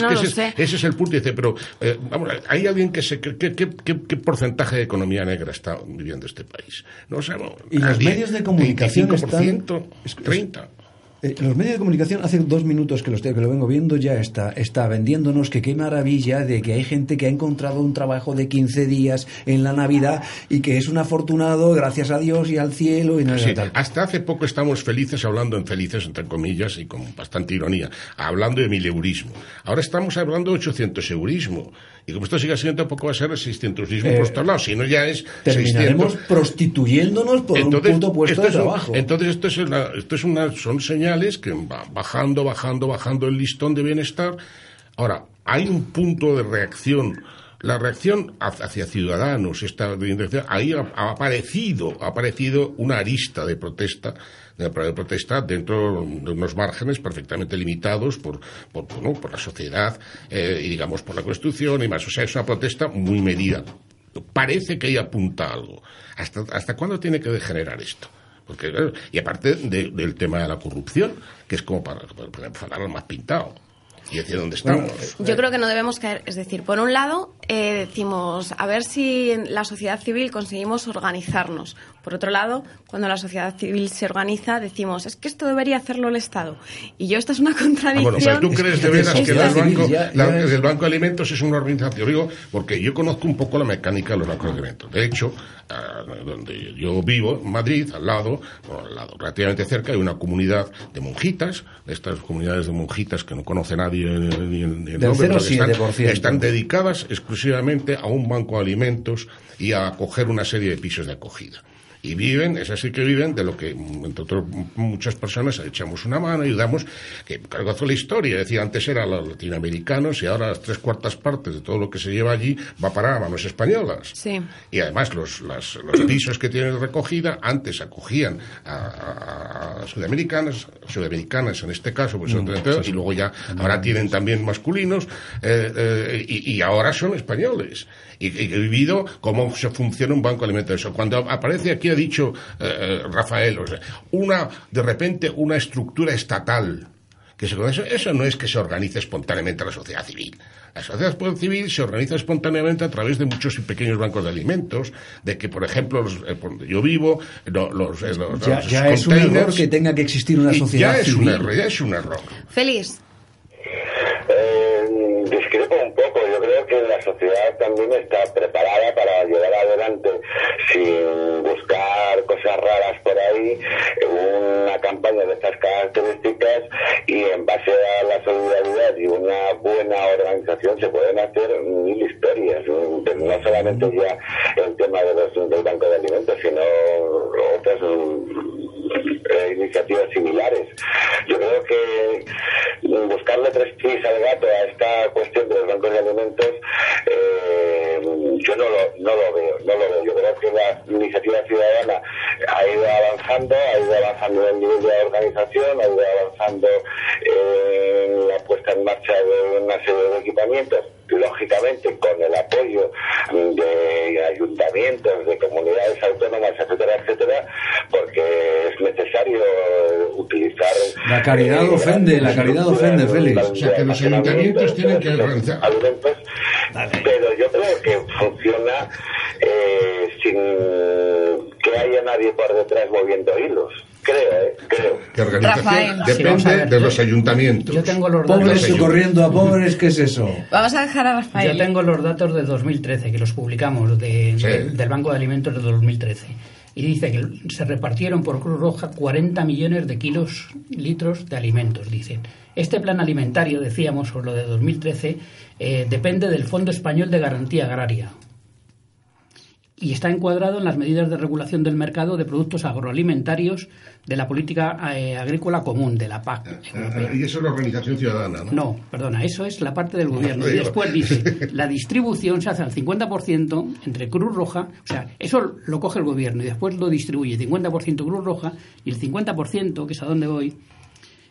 ese, es el punto. Dice, pero eh, vamos, hay alguien que se... ¿qué, qué, porcentaje de economía negra está viviendo este país? No sabemos. Y los medios de comunicación 25%, están... 30%. Eh, los medios de comunicación, hace dos minutos que, los, que lo vengo viendo, ya está, está vendiéndonos que qué maravilla de que hay gente que ha encontrado un trabajo de 15 días en la Navidad y que es un afortunado, gracias a Dios y al cielo. Y nada tal. Hasta hace poco estamos felices, hablando en felices, entre comillas, y con bastante ironía, hablando de mil eurismo. Ahora estamos hablando de 800 eurismo. Y como esto sigue siendo, poco va a ser 600ismo por todos lados, si no ya es Terminaremos 600. prostituyéndonos por un puto puesto esto de un- trabajo. entonces esto es, una, esto es una, son señales que va bajando, bajando, bajando el listón de bienestar. Ahora, hay un punto de reacción. La reacción hacia ciudadanos, esta ahí ha aparecido, ha aparecido una arista de protesta, de, de protesta dentro de unos márgenes perfectamente limitados por, por, bueno, por la sociedad eh, y digamos por la Constitución y más. O sea, es una protesta muy medida. Parece que ahí apunta algo. ¿Hasta, hasta cuándo tiene que degenerar esto? Porque, claro, y aparte de- del tema de la corrupción, que es como para, para, para más pintado. Y decir dónde estamos. Yo creo que no debemos caer. Es decir, por un lado, eh, decimos, a ver si en la sociedad civil conseguimos organizarnos. Por otro lado, cuando la sociedad civil se organiza, decimos, es que esto debería hacerlo el Estado. Y yo, esta es una Ah, contradicción. bueno, pero tú crees de veras que el banco, civil ya- la- ya es- el Banco de Alimentos es una organización. Digo, porque yo conozco un poco la mecánica de los bancos de alimentos. De hecho, ah, donde yo vivo, en Madrid, al lado, bueno, al lado, relativamente cerca, hay una comunidad de monjitas, de estas comunidades de monjitas que no conoce nadie ni el, ni el nombre, pero que 0,7%. están, están dedicadas exclusivamente a un banco de alimentos y a acoger una serie de pisos de acogida. Y viven, es así que viven de lo que, entre otras muchas personas, echamos una mano, ayudamos, que cargo la historia, decía, antes eran los latinoamericanos y ahora las tres cuartas partes de todo lo que se lleva allí va a parar a manos españolas. Sí. Y además los, las- los pisos que tienen recogida antes acogían a, a- a sudamericanas, sudamericanas en este caso, pues, y luego ya ahora tienen también masculinos eh, eh, y, y ahora son españoles. Y, y he vivido cómo se funciona un banco alimentario. Cuando aparece aquí ha dicho eh, eh, Rafael, o sea, una de repente una estructura estatal que se eso, eso no es que se organice espontáneamente la sociedad civil. La sociedad civil se organiza espontáneamente a través de muchos y pequeños bancos de alimentos, de que, por ejemplo, los, eh, yo vivo, lo- los, eh, los, ya los ya es un error que tenga que existir una sociedad ya es civil. un error, ya es un error. Félix, Eh, discrepo un poco. Yo creo que la sociedad también está preparada para llevar adelante, sin buscar cosas raras por ahí, una campaña de estas características y en base a la solidaridad y una buena organización se pueden hacer mil historias. No solamente ya el tema de los, del Banco de Alimentos, sino otras eh, iniciativas similares. Yo creo que mm, buscarle tres pies al gato a esta cuestión de los bancos de alimentos, eh, yo no lo, no lo veo, no lo veo. Yo creo que la iniciativa ciudadana ha ido avanzando, ha ido avanzando en el nivel de organización, ha ido avanzando en una serie de equipamientos, lógicamente con el apoyo de ayuntamientos, de comunidades autónomas, etcétera, etcétera, porque es necesario utilizar... La caridad eh, ofende, la caridad ofende, Félix. O sea, que los ayuntamientos tienen que organizar. pero yo creo que funciona eh, sin que haya nadie por detrás moviendo hilos. Creo, ¿eh? Creo. Que organización Rafael. Sí, vamos a depende ver, de los ayuntamientos. Yo tengo los Pobres datos. socorriendo a pobres, ¿qué es eso? vamos a dejar a Rafael. Yo tengo los datos de 2013, que los publicamos, de- Sí. de- del Banco de Alimentos de 2013. Y dice que se repartieron por Cruz Roja 40 millones de kilos, litros de alimentos, dicen. Este plan alimentario, decíamos, sobre lo de 2013, eh, depende del Fondo Español de Garantía Agraria. Y está encuadrado en las medidas de regulación del mercado de productos agroalimentarios de la política eh, agrícola común, de la PAC. europea. Y eso es la organización ciudadana, ¿no? No, perdona, eso es la parte del gobierno. Y después dice, la distribución se hace al 50% entre Cruz Roja, o sea, eso lo coge el gobierno y después lo distribuye 50% Cruz Roja y el 50%, que es a donde voy,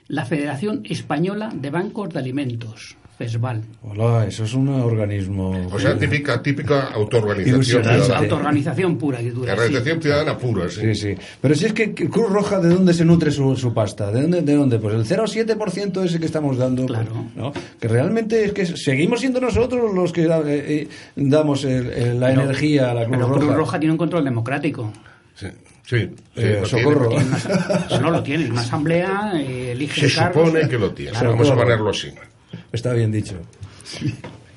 la Federación Española de Bancos de Alimentos, FESVAL. Hola, eso es un organismo. O sea, típica, típica autoorganización ciudadana. autoorganización pura que dura. Sí. organización ciudadana pura, sí. Sí, sí. Pero si es que Cruz Roja, ¿de dónde se nutre su, su pasta? ¿De dónde? ¿De dónde? Pues el 0,7% ese que estamos dando. pues, Claro. ¿no? Que realmente es que seguimos siendo nosotros los que eh, eh, damos el- el- la energía a la Cruz Pero Roja. Cruz Roja tiene un control democrático. Sí, sí, sí, Eh, lo socorro. tiene. No lo tiene. Una asamblea eh, elige Se cargos. supone que lo tiene. Claro, Vamos a ponerlo así. Está bien dicho.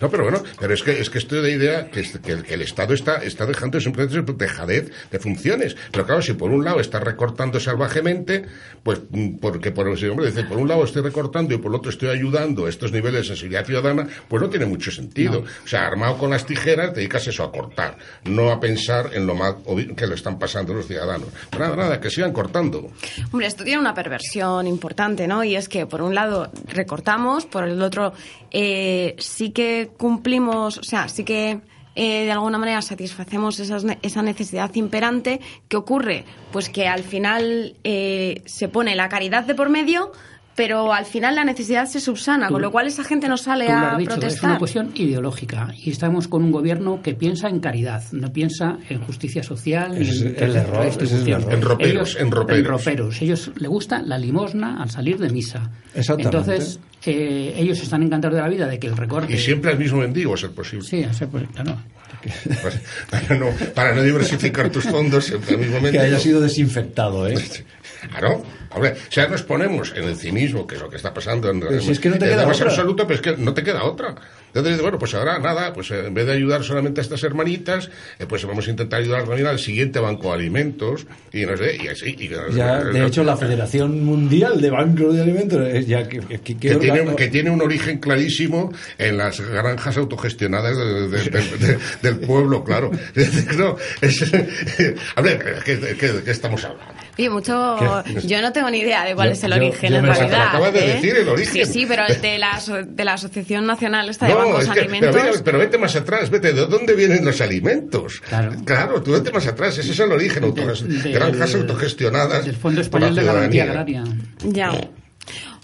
No, pero bueno, pero es que, es que estoy de idea que, que, el, Estado está, está dejando simplemente dejadez de funciones. Pero claro, si por un lado está recortando salvajemente, pues mm, porque por, hombre dice, por un lado estoy recortando y por el otro estoy ayudando a estos niveles de sensibilidad ciudadana, pues no tiene mucho sentido. O sea, armado con las tijeras, te dedicas eso a cortar, no a pensar en lo mal que le están pasando los ciudadanos. Nada, nada, que sigan cortando. Hombre, esto tiene una perversión importante, ¿no? Y es que, por un lado, recortamos, por el otro, eh, sí que cumplimos, o sea, sí que eh, de alguna manera satisfacemos esa necesidad imperante. ¿Qué ocurre? Pues que al final eh, se pone la caridad de por medio pero al final la necesidad se subsana, con lo cual esa gente no sale a protestar. Es una cuestión ideológica y estamos con un gobierno que piensa en caridad, no piensa en justicia social ni en, el error, en roperos, en roperos. Ellos le gusta la limosna al salir de misa. Entonces, eh, ellos están encantados de la vida de que el recorte... Y siempre al mismo mendigo, a ser posible. Sí, a ser posible, claro. para, no, para no diversificar tus fondos, siempre al mismo mendigo. Que haya sido desinfectado, ¿eh? Claro. Hombre, o sea, nos ponemos en el cinismo, que es lo que está pasando en si es que no te queda otra. absoluto, pero es que no te queda otra. Entonces, bueno, pues ahora nada, pues en vez de ayudar solamente a estas hermanitas, eh, pues vamos a intentar ayudar también al siguiente banco de alimentos y no sé, y así. ya, de hecho, la Federación Mundial de Bancos de Alimentos ya que, que, tiene, que, tiene, un origen clarísimo en las granjas autogestionadas del pueblo, claro. no, a ver, ¿qué, estamos hablando? Y mucho, yo no tengo ni idea de cuál es el origen en realidad. Acabas de ¿eh? decir el origen. Sí, sí, pero de la, de la Asociación Nacional está de Bancos Alimentos. Pero, vete más atrás, vete, ¿de dónde vienen los alimentos? Claro, claro tú vete más atrás, ese es el origen, granjas autogestionadas. El Fondo Español de Garantía Agraria. Ya.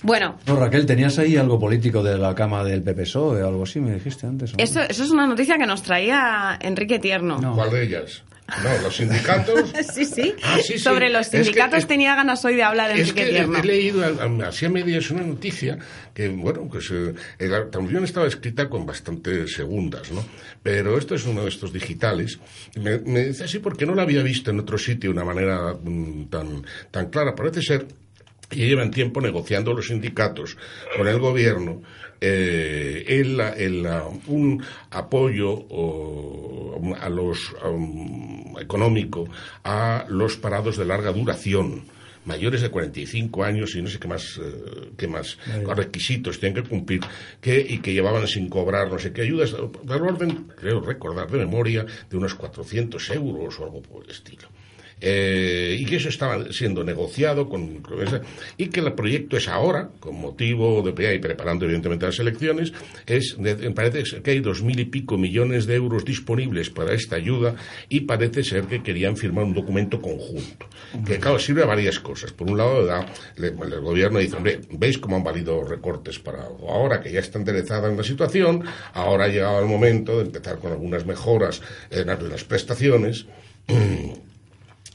Bueno. No, Raquel, tenías ahí algo político de la cama del PPSOE o algo así, me dijiste antes. Eso, eso es una noticia que nos traía Enrique Tierno. ¿Cuál de ellas? No, los sindicatos. sí, sí. Ah, sí, Sobre los sindicatos tenía ganas hoy de hablar en Es que he, leído así a medias una noticia que, bueno, pues la también estaba escrita con bastantes segundas, ¿no? Pero esto es uno de estos digitales. Me, me dice así porque no la había visto en otro sitio de una manera mm, tan, tan clara. Parece ser que llevan tiempo negociando los sindicatos con el gobierno eh, el, un apoyo a los económico a los parados de larga duración mayores de 45 años y no sé qué más, eh, qué más requisitos tienen que cumplir que, y que llevaban sin cobrar no sé qué ayudas, del orden, creo recordar de memoria, de unos 400 euros o algo por el estilo. Eh, y que eso estaba siendo negociado con, y que el proyecto es ahora, con motivo de y preparando evidentemente las elecciones, es parece que hay dos mil y pico millones de euros disponibles para esta ayuda y parece ser que querían firmar un documento conjunto, que claro sirve a varias cosas. Por un lado, el gobierno dice, hombre, ¿veis cómo han valido recortes para ahora que ya está enderezada en la situación? Ahora ha llegado el momento de empezar con algunas mejoras en las prestaciones.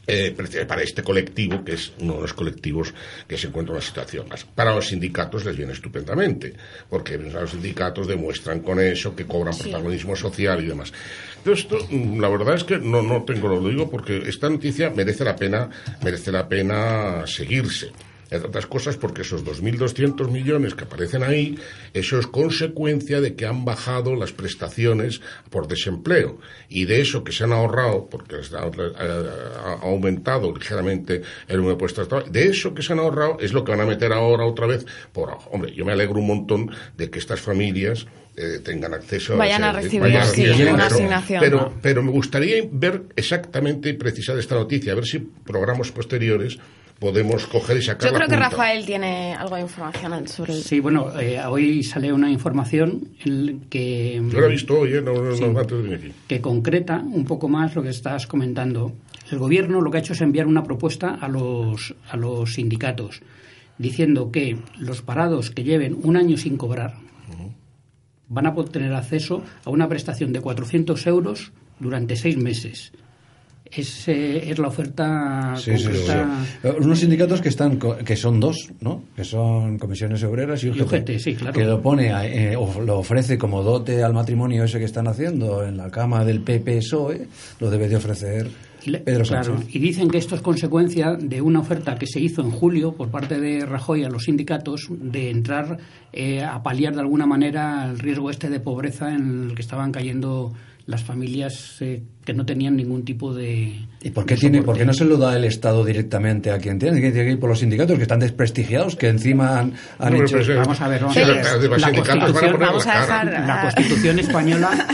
Eh, para este colectivo, que es uno de los colectivos que se encuentra en una situación más. Para los sindicatos les viene estupendamente, porque los sindicatos demuestran con eso que cobran protagonismo social y demás. Entonces, esto, mm, la verdad es que no, no tengo lo digo porque esta noticia merece la pena, merece la pena seguirse entre otras cosas porque esos 2.200 millones que aparecen ahí, eso es consecuencia de que han bajado las prestaciones por desempleo. Y de eso que se han ahorrado, porque ha aumentado ligeramente el número de puestos de trabajo, de eso que se han ahorrado es lo que van a meter ahora otra vez por Hombre, yo me alegro un montón de que estas familias eh, tengan acceso vayan a, recibir, una asignación. Pero, pero me gustaría ver exactamente y precisar esta noticia, a ver si programas posteriores podemos coger y sacar Yo creo que Rafael tiene algo de información sobre Sí, bueno, eh, hoy sale una información que... Yo la he visto hoy, ¿eh? Que concreta un poco más lo que estás comentando. El gobierno lo que ha hecho es enviar una propuesta a los, a los sindicatos diciendo que los parados que lleven un año sin cobrar van a poder tener acceso a una prestación de 400 euros durante seis meses es, eh, es la oferta Sí, sí, concreta. sí. Unos sindicatos que están que son dos, ¿no? Que son comisiones obreras y UGT. Y UGT, sí, claro. Que lo pone, eh, o lo ofrece como dote al matrimonio ese que están haciendo en la cama del PP-PSOE, lo debe de ofrecer Pedro claro, y dicen que esto es consecuencia de una oferta que se hizo en julio por parte de Rajoy a los sindicatos de entrar eh, a paliar de alguna manera el riesgo este de pobreza en el que estaban cayendo las familias eh, que no tenían ningún tipo de. ¿Y por qué, tiene, por qué no se lo da el Estado directamente a quien tiene? Tiene que ir por los sindicatos que están desprestigiados, que encima han, han No, hecho... pero Vamos a ver, vamos sí, a ver. La sindicatos van a Constitución- poner vamos a dejar- La Constitución española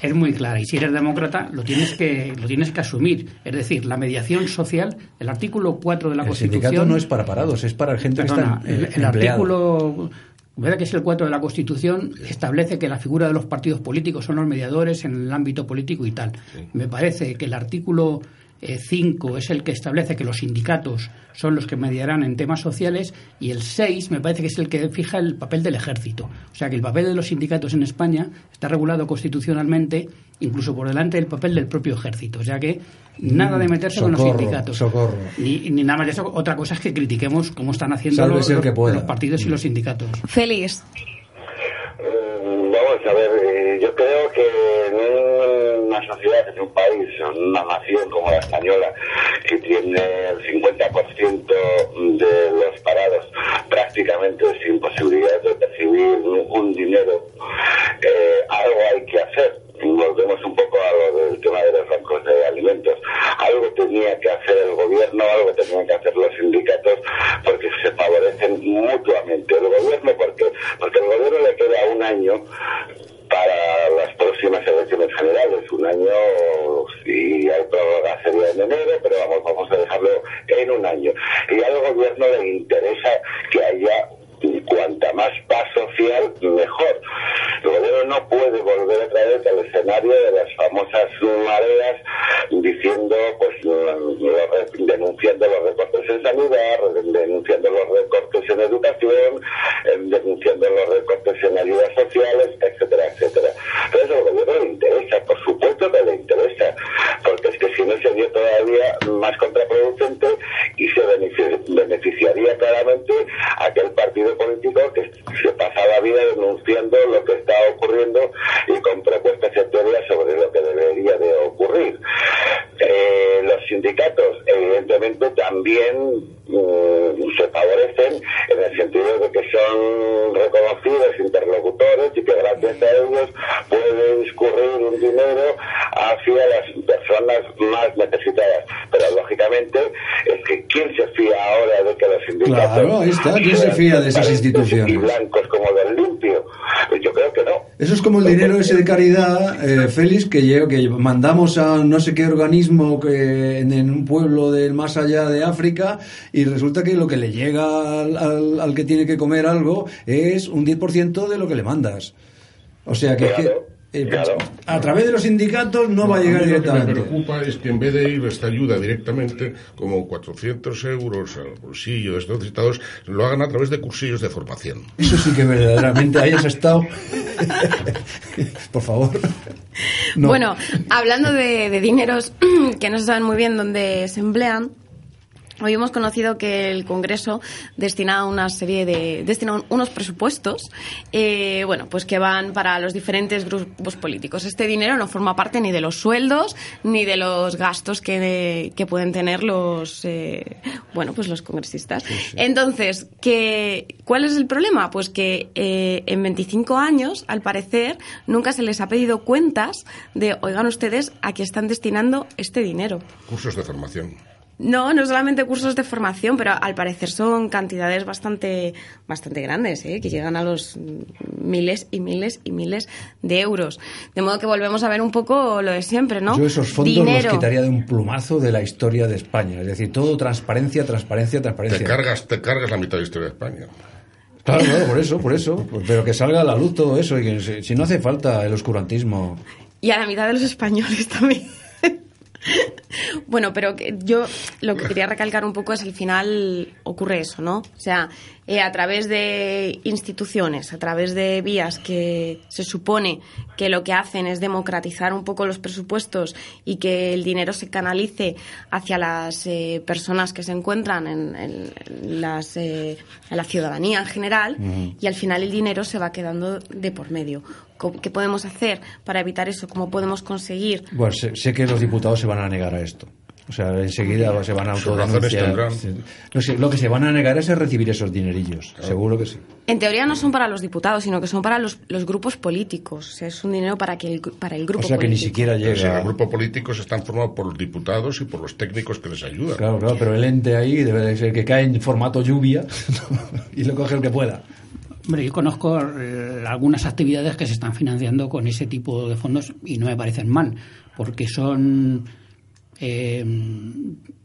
es muy clara y si eres demócrata lo tienes que lo tienes que asumir. Es decir, la mediación social, el artículo 4 de la el Constitución. sindicato no es para parados, es para gente Perdona, que está el, artículo, ¿verdad que es el 4 de la Constitución? Establece que la figura de los partidos políticos son los mediadores en el ámbito político y tal. Me parece que el artículo 5 es el que establece que los sindicatos son los que mediarán en temas sociales y el 6 me parece que es el que fija el papel del ejército. O sea que el papel de los sindicatos en España está regulado constitucionalmente incluso por delante del papel del propio ejército. O sea que nada de meterse con los sindicatos. socorro. Ni, ni nada más de eso. Otra cosa es que critiquemos cómo están haciendo los, partidos y los sindicatos. Félix. Mm, Vamos a ver, eh, yo creo que una sociedad, en un país, en una nación como la española, que tiene el 50% de los parados prácticamente sin posibilidad de percibir un, dinero, eh, algo hay que hacer. Volvemos un poco a lo del tema de los bancos de alimentos. Algo tenía que hacer el gobierno, algo tenían que hacer los sindicatos, porque se favorecen mutuamente. El gobierno, porque, porque el gobierno le queda un año para las próximas elecciones generales. Un año, si hay prórroga sería en enero, pero vamos, vamos a dejarlo en un año. Y al gobierno le interesa que haya cuanta más paz social, mejor. El gobierno no puede volver otra vez al escenario de las famosas mareas diciendo, pues, denunciando los recortes en sanidad, denunciando los recortes en educación, eh, denunciando los recortes en ayudas sociales, etcétera, etcétera. Entonces al gobierno le interesa, por supuesto que le interesa, porque es que si no sería todavía más contraproducente y se benefici- beneficiaría claramente aquel partido político que se pasa la vida denunciando lo que está ocurriendo y con propuestas y teorías sobre lo que debería de ocurrir. Eh, los sindicatos, evidentemente, también mm, se favorecen en el sentido de que son reconocidos interlocutores y que gracias a ellos puede discurrir un dinero hacia las personas más necesitadas. Pero lógicamente es que ¿quién se fía ahora de que los sindicatos Claro, ahí está. ¿Quién se fía de esas instituciones? Y blancos como del limpio. Pues Yo creo que no. Eso es como el dinero ese de caridad, eh, Félix, que, que mandamos a no sé qué organismo que en, en un pueblo del más allá de África y resulta que lo que le llega al, al- al que tiene que comer algo es un 10% de lo que le mandas. O sea que, es que, eh, claro. a través de los sindicatos no va a llegar mí Lo que me directamente. preocupa es que en vez de ir esta ayuda directamente, como 400 euros al bolsillo de estos necesitados, lo hagan a través de cursillos de formación. Eso sí que verdaderamente hayas estado. Por favor. No. Bueno, hablando de, de dineros que no se saben muy bien dónde se emplean, Hoy hemos conocido que el Congreso destina una serie de destina un- unos presupuestos, eh, bueno, pues que van para los diferentes grupos políticos. Este dinero no forma parte ni de los sueldos ni de los gastos que, que pueden tener los, eh, bueno, pues los congresistas. Entonces, ¿qué, ¿cuál es el problema? Pues que eh, en 25 años, al parecer, nunca se les ha pedido cuentas de, oigan ustedes, a qué están destinando este dinero. Cursos de formación. No, no solamente cursos de formación, pero al parecer son cantidades bastante, bastante grandes, ¿eh? que llegan a los miles y miles y miles de euros. De modo que volvemos a ver un poco lo de siempre, ¿no? Yo esos fondos Dinero. los quitaría de un plumazo de la historia de España. Es decir, todo transparencia, transparencia, Te transparencia. cargas, te cargas la mitad de la historia de España. Claro, claro, por eso, por eso. Pero que salga a la luz todo eso y que si, si no hace falta el oscurantismo. Y a la mitad de los españoles también. Bueno, pero yo lo que quería recalcar un poco es al final ocurre eso, ¿no? O sea, eh, a través de instituciones, a través de vías que se supone que lo que hacen es democratizar un poco los presupuestos y que el dinero se canalice hacia las eh, personas que se encuentran en, las, en la ciudadanía en general y al final el dinero se va quedando de por medio. ¿Qué podemos hacer para evitar eso? ¿Cómo podemos conseguir? Bueno, sé que los diputados se van a negar a esto. O sea, enseguida se van a autodenunciar. No sé, lo que se van a negar es recibir esos dinerillos, seguro que sí. En teoría no son para los diputados, sino que son para los, los grupos políticos. O sea, es un dinero para, que el, para el grupo O sea, que ni siquiera llega... Los grupos políticos están formados por los diputados y por los técnicos que les ayudan. Claro, claro, pero el ente ahí debe de ser que cae en formato lluvia y lo coge el que pueda. Hombre, yo conozco eh, algunas actividades que se están financiando con ese tipo de fondos y no me parecen mal, porque son eh,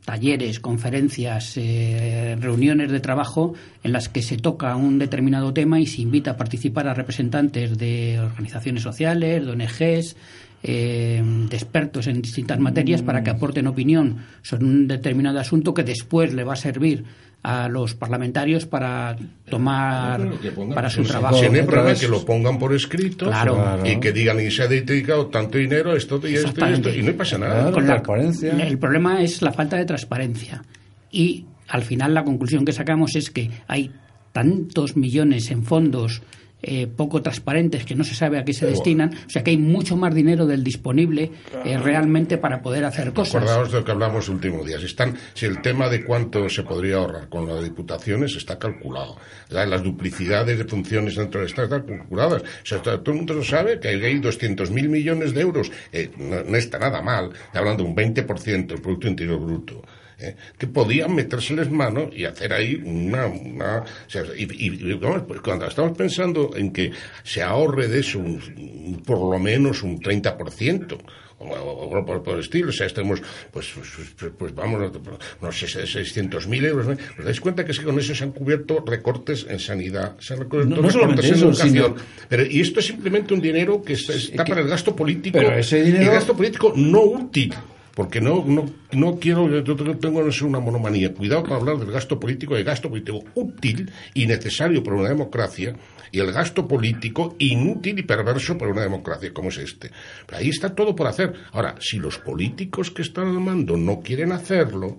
talleres, conferencias, eh, reuniones de trabajo en las que se toca un determinado tema y se invita a participar a representantes de organizaciones sociales, de ONGs, eh, de expertos en distintas materias para que aporten opinión sobre un determinado asunto que después le va a servir a los parlamentarios para tomar para su trabajo. Si no problema que lo pongan por escrito y que digan y se ha dedicado tanto dinero esto y esto y esto y no pasa nada. Con la, el problema es la falta de transparencia. Y al final la conclusión que sacamos es que hay tantos millones en fondos eh, poco transparentes que no se sabe a qué se destinan, o sea que hay mucho más dinero del disponible eh, realmente para poder hacer cosas. Acordaos de lo que hablamos el último día. Si, están, si el tema de cuánto se podría ahorrar con las diputaciones está calculado. Las duplicidades de funciones dentro del Estado están calculadas. O sea, todo el mundo lo sabe que hay 200.000 millones de euros. Eh, no, está nada mal. hablando de un 20% del Producto Interior Bruto. ¿Eh? que podían metérseles mano y hacer ahí una... una y, pues cuando estamos pensando en que se ahorre de eso por lo menos un 30%, o, por, por, el estilo, o sea, estemos, pues, pues, pues, pues vamos, no sé, 600.000 euros, ¿os dais cuenta que es que con eso se han cubierto recortes en sanidad, se han cubierto no, recortes en educación? Pero, y esto es simplemente un dinero que está, para el gasto político, pero ese dinero... y gasto político no útil porque no, no, no quiero, yo tengo no ser una monomanía. Cuidado para hablar del gasto político, el gasto político útil y necesario para una democracia, y el gasto político inútil y perverso para una democracia como es este. ahí está todo por hacer. Ahora, si los políticos que están al mando no quieren hacerlo,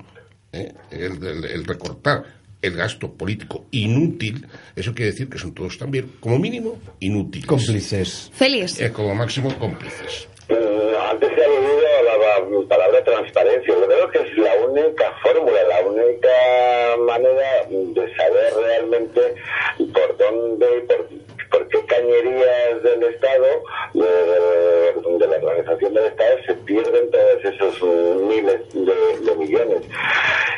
¿eh? el, recortar el gasto político inútil, eso quiere decir que son todos también, como mínimo, inútiles. Cómplices. Feliz. Eh, como máximo, cómplices. Eh, antes se ha la palabra transparencia. Yo creo que es la única fórmula, la única manera de saber realmente por dónde, por, por qué cañerías del Estado, de, la organización del Estado, se pierden todos esos miles de, millones.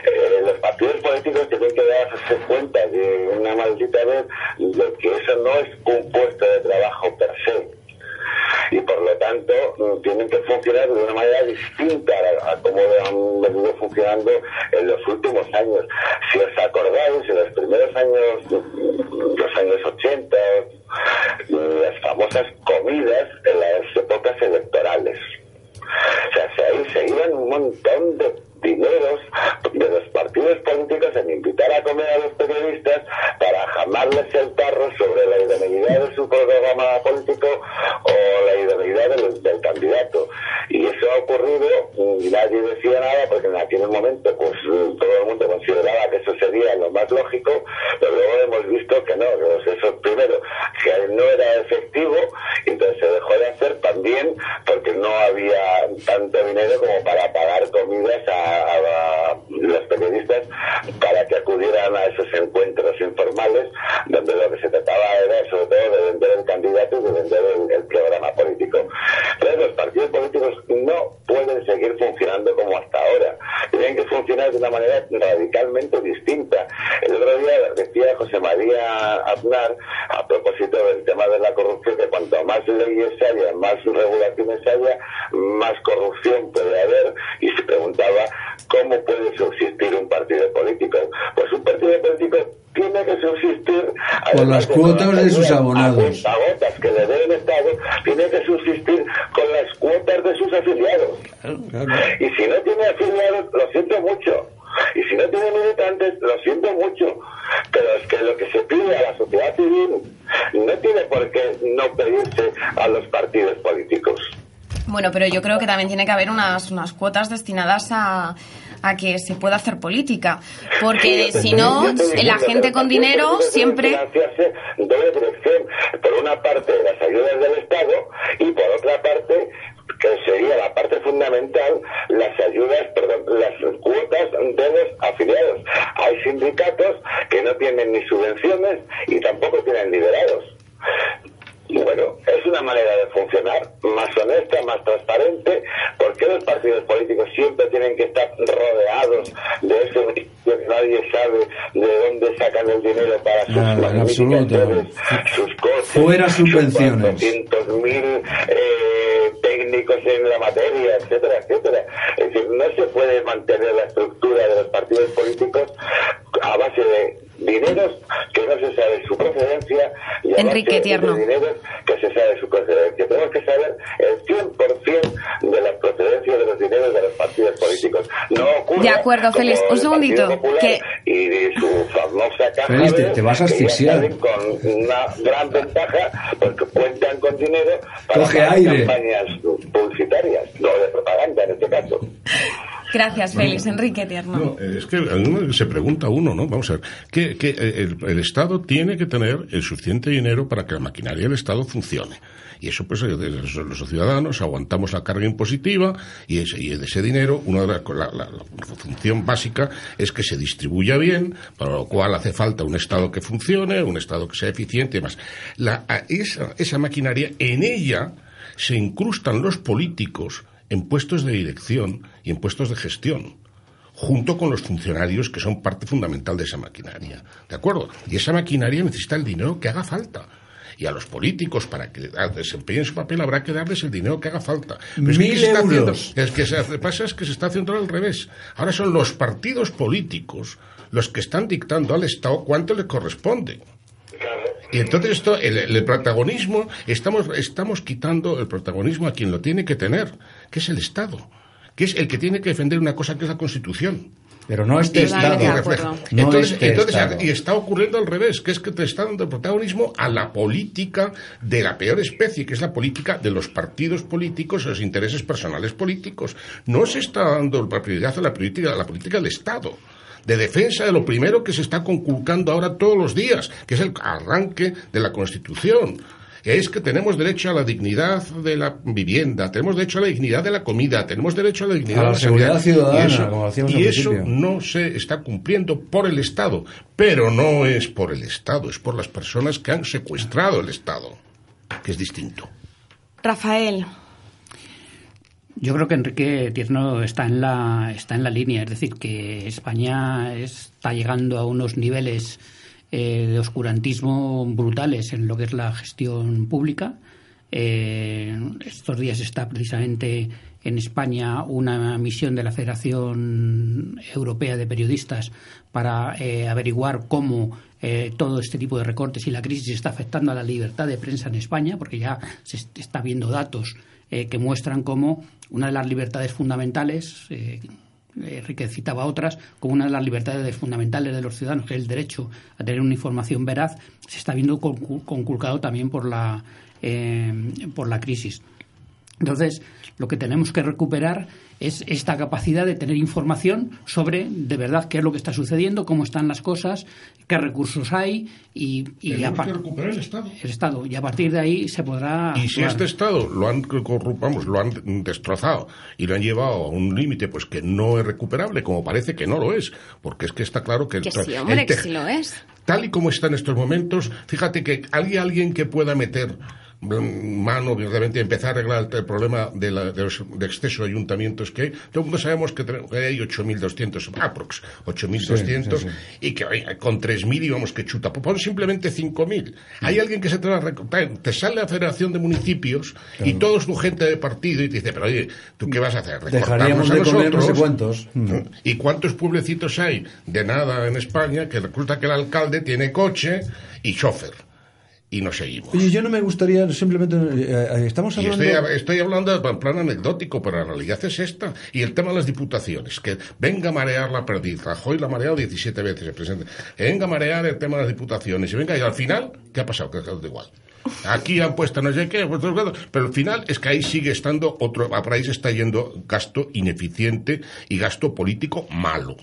Eh, los partidos políticos tienen que darse cuenta de una maldita vez de que eso no es un puesto de trabajo per se y por lo tanto mm, tienen que funcionar de una manera distinta a, como han venido funcionando en los últimos años. Si os acordáis, en los primeros años, mm, los años 80, mm, las famosas comidas en las épocas electorales. O sea, ahí se iban un montón de dineros de los partidos políticos en invitar a comer a los periodistas para jamarles el tarro sobre la idoneidad de su programa político o la idoneidad del, candidato. Y eso ha ocurrido y nadie decía nada porque en aquel momento pues todo el mundo consideraba que eso sería lo más lógico, pero luego hemos visto que no, que eso primero, no era efectivo, entonces se dejó de hacer también porque no había tanto dinero como para pagar comidas a a, los periodistas para que acudieran a esos encuentros informales donde lo que se trataba era sobre todo de vender el candidato y de vender el, programa político. Pero los partidos políticos no pueden seguir funcionando como hasta ahora. Tienen que funcionar de una manera radicalmente distinta. El otro día decía José María Aznar, a propósito del tema de la corrupción, que cuanto más leyes haya, más regulaciones haya, más corrupción puede haber. Y se preguntaba ¿Cómo puede subsistir un partido político? Pues un partido político tiene que subsistir con las cuotas de, sus abonados. que le dé el Estado, tiene que subsistir con las cuotas de sus afiliados. Y si no tiene afiliados, lo siento mucho. Y si no tiene militantes, lo siento mucho. Pero es que lo que se pide a la sociedad civil no tiene por qué no pedirse a los partidos políticos. Bueno, pero yo creo que también tiene que haber unas, unas cuotas destinadas a, a que se pueda hacer política. Porque si no, la gente con dinero siempre... Doble dirección. Por una parte, las ayudas del Estado y por otra parte, que sería la parte fundamental, las ayudas, perdón, las cuotas de los afiliados. Hay sindicatos que no tienen ni subvenciones y tampoco tienen Bueno, es una manera de funcionar más honesta, más transparente. ¿Por qué los partidos políticos siempre tienen que estar rodeados de eso que nadie sabe de dónde sacan el dinero para sus Nada, en absoluto. sus coches, Fuera subvenciones. sus mil eh, técnicos en la materia, etcétera, etcétera. Es decir, no se puede mantener la estructura de los partidos políticos a base de dineros que no se sabe su procedencia y Enrique Tierno. de dineros que se sabe su procedencia. Tenemos que saber el 100% de la procedencia de los dineros de los partidos políticos. No ocurre De acuerdo, Félix, un segundito, que- Y de su famosa caja Félix, te- te vas a asfixiar. salen con una gran ventaja porque cuentan con dinero para Coge hacer aire. campañas publicitarias, no de propaganda en este caso. Gracias, Félix. Enrique Tierno. No, es que se pregunta uno, ¿no? Vamos a ver, que, que el, el Estado tiene que tener el suficiente dinero para que la maquinaria del Estado funcione. Y eso, pues, eh, los ciudadanos aguantamos la carga impositiva y, ese, y de ese dinero, una de las la, la, la función básica es que se distribuya bien, para lo cual hace falta un Estado que funcione, un Estado que sea eficiente y demás. La, esa, esa maquinaria, en ella se incrustan los políticos en puestos de dirección y en puestos de gestión junto con los funcionarios que son parte fundamental de esa maquinaria. ¿De acuerdo? Y esa maquinaria necesita el dinero que haga falta. Y a los políticos, para que desempeñen su papel, habrá que darles el dinero que haga falta. Pero es que Mil está haciendo- euros. es que se hace- pasa es que se está haciendo al revés. Ahora son los partidos políticos los que están dictando al Estado cuánto le corresponde. Y entonces esto, el, el protagonismo, estamos, estamos quitando el protagonismo a quien lo tiene que tener, que es el Estado, que es el que tiene que defender una cosa que es la Constitución. Pero no este Estado. No entonces, este entonces, Estado. y está ocurriendo al revés, que es que te está dando el protagonismo a la política de la peor especie, que es la política de los partidos políticos los intereses personales políticos. No se está dando prioridad a la política, a la política del Estado de defensa de lo primero que se está conculcando ahora todos los días, que es el arranque de la Constitución. Es que tenemos derecho a la dignidad de la vivienda, tenemos derecho a la dignidad de la comida, tenemos derecho a la dignidad A la de la seguridad ciudadana, y eso, como decíamos y al eso no se está cumpliendo por el Estado, pero no es por el Estado, es por las personas que han secuestrado el Estado, que es distinto. Rafael. Yo creo que Enrique Tierno está en la está en la línea, es decir, que España está llegando a unos niveles eh, de oscurantismo brutales en lo que es la gestión pública. Eh, estos días está precisamente en España una misión de la Federación Europea de Periodistas para eh, averiguar cómo eh, todo este tipo de recortes y la crisis está afectando a la libertad de prensa en España, porque ya se est- está viendo datos que muestran cómo una de las libertades fundamentales, eh, Enrique citaba otras, como una de las libertades fundamentales de los ciudadanos, que es el derecho a tener una información veraz, se está viendo concu- conculcado también por la, eh, por la crisis. Entonces, lo que tenemos que recuperar es esta capacidad de tener información sobre de verdad qué es lo que está sucediendo, cómo están las cosas, qué recursos hay y, y a que recuperar el Estado. el Estado. Y a partir de ahí se podrá. Y si este Estado lo han vamos, lo han destrozado y lo han llevado a un límite pues que no es recuperable, como parece que no lo es, porque es que está claro que el, Que sí, hombre, el que tej- sí lo es. tal y como está en estos momentos, fíjate que hay alguien que pueda meter mano a empezar a arreglar el problema de, la- de los- de exceso de ayuntamientos que hay. Todo el mundo sabemos que tenemos- que hay 8.200, aprox, 8.200, Sí, sí, y que oye, con 3.000 íbamos que chuta. Pues Pon simplemente 5.000. Hay alguien que se te va a. Te sale la Federación de Municipios y todos tu gente de partido y te dice, pero oye, ¿tú qué vas a hacer? Dejaríamos ¿Recortarnos a de comer no sé nosotros? cuántos. Mm. ¿Y cuántos pueblecitos hay de nada en España que resulta que el alcalde tiene coche y chofer? Y nos seguimos. Oye, yo no me gustaría simplemente. eh, eh, estamos Y hablando. estoy, estoy hablando en plan anecdótico, pero la realidad es esta. Y el tema de las diputaciones, que venga a marear la perdiz. Rajoy la ha mareado 17 veces el presidente. Que venga a marear el tema de las diputaciones. Y venga, y al final, ¿qué ha pasado? Que ha quedado igual. Aquí han puesto no sé qué, pero al final es que ahí sigue estando otro, por ahí se está yendo gasto ineficiente y gasto político malo.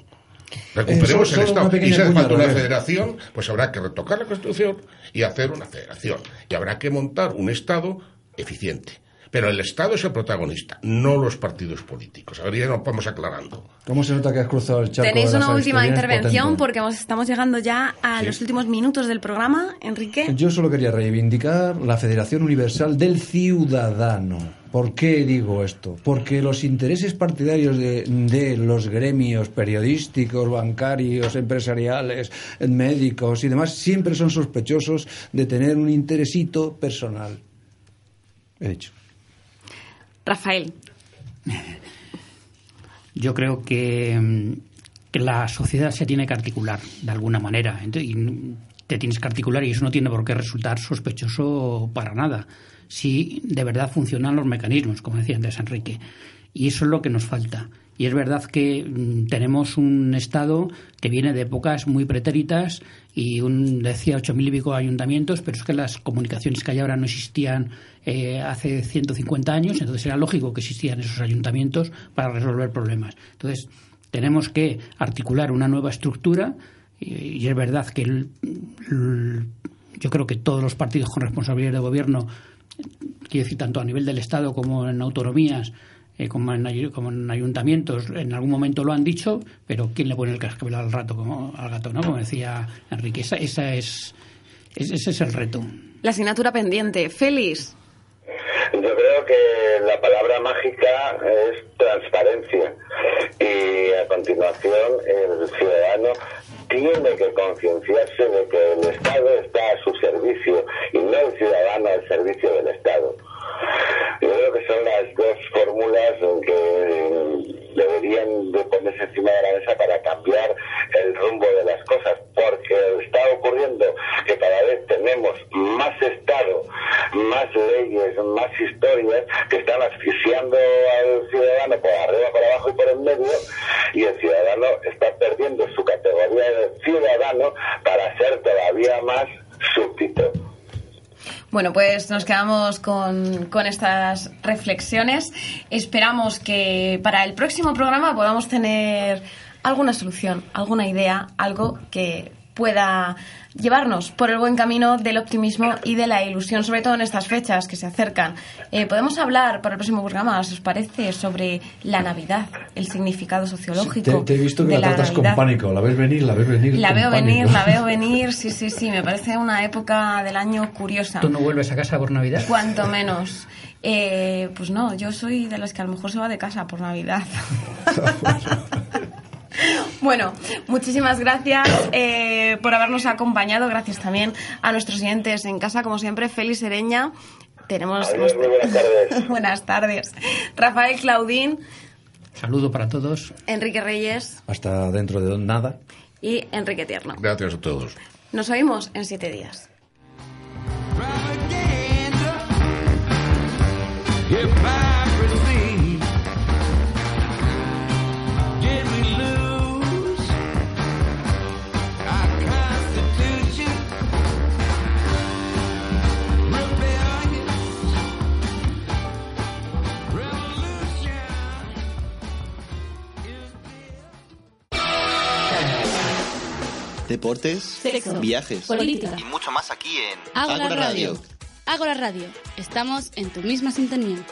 Recuperemos Eh, el Estado. Y cuña, falta una federación, pues habrá que retocar la Constitución y hacer una federación. Y habrá que montar un Estado eficiente. Pero el Estado es el protagonista, no los partidos políticos. Ahora ya nos vamos aclarando. ¿Cómo se nota que has cruzado el charco? Tenéis de las una última intervención potente? porque estamos llegando ya a Sí. los últimos minutos del programa. Enrique. Yo solo quería reivindicar la Federación Universal del Ciudadano. ¿Por qué digo esto? Porque los intereses partidarios de, de los gremios periodísticos, bancarios, empresariales, médicos y demás siempre son sospechosos de tener un interesito personal. He dicho. Rafael. Yo creo que, mm, que la sociedad se tiene que articular de alguna manera. Y te tienes que articular y eso no tiene por qué resultar sospechoso para nada. Si de verdad funcionan los mecanismos, como decía antes Enrique. Y eso es lo que nos falta. Y es verdad que mm, tenemos un Estado que viene de épocas muy pretéritas y un, decía, ocho mil y pico ayuntamientos, pero es que las comunicaciones que hay ahora no existían eh, hace 150 años, entonces era lógico que existían esos ayuntamientos para resolver problemas. Entonces, tenemos que articular una nueva estructura y, es verdad que yo creo que todos los partidos con responsabilidad de gobierno, quiero decir, tanto a nivel del Estado como en autonomías, eh, como, en, como en ayuntamientos, en algún momento lo han dicho, pero ¿quién le pone el cascabel al rato, como, al gato, ¿no? Como decía Enrique, esa, esa es, es- ese es el reto. La asignatura pendiente. Félix. Yo creo que la palabra mágica es transparencia y a continuación el ciudadano tiene que concienciarse de que el Estado está a su servicio y no el ciudadano al servicio del Estado. Yo creo que son las dos fórmulas que deberían de ponerse encima de la mesa para cambiar el rumbo de las cosas, porque está ocurriendo que cada vez tenemos más Estado, más leyes, más historias que están asfixiando al ciudadano por arriba, por abajo y por en medio, y el ciudadano está perdiendo su categoría de ciudadano para ser todavía más súbdito. Bueno, pues nos quedamos con, con estas reflexiones. Esperamos que para el próximo programa podamos tener alguna solución, alguna idea, algo que pueda llevarnos por el buen camino del optimismo y de la ilusión, sobre todo en estas fechas que se acercan. Eh, podemos hablar para el próximo programa, si os parece, sobre la Navidad, el significado sociológico. Te, te he visto que de la tratas con Navidad. pánico. La ves venir, la ves venir. La con veo pánico. venir, la veo venir, sí, sí, sí, me parece una época del año curiosa. ¿Tú no vuelves a casa por Navidad? Cuanto menos. Eh, pues no, yo soy de las que a lo mejor se va de casa por Navidad. Bueno, muchísimas gracias eh, por habernos acompañado. Gracias también a nuestros oyentes en casa, como siempre, Félix Sereña. Tenemos Adiós, muy buenas tardes. buenas tardes. Rafael Claudín, Saludo para todos. Enrique Reyes Hasta dentro de nada. y Enrique Tierno. Gracias a todos. Nos oímos en siete días. Deportes, Sexo, viajes política, y mucho más aquí en Ágora Ágora Radio. Ágora Radio. Estamos en tu misma sintonía.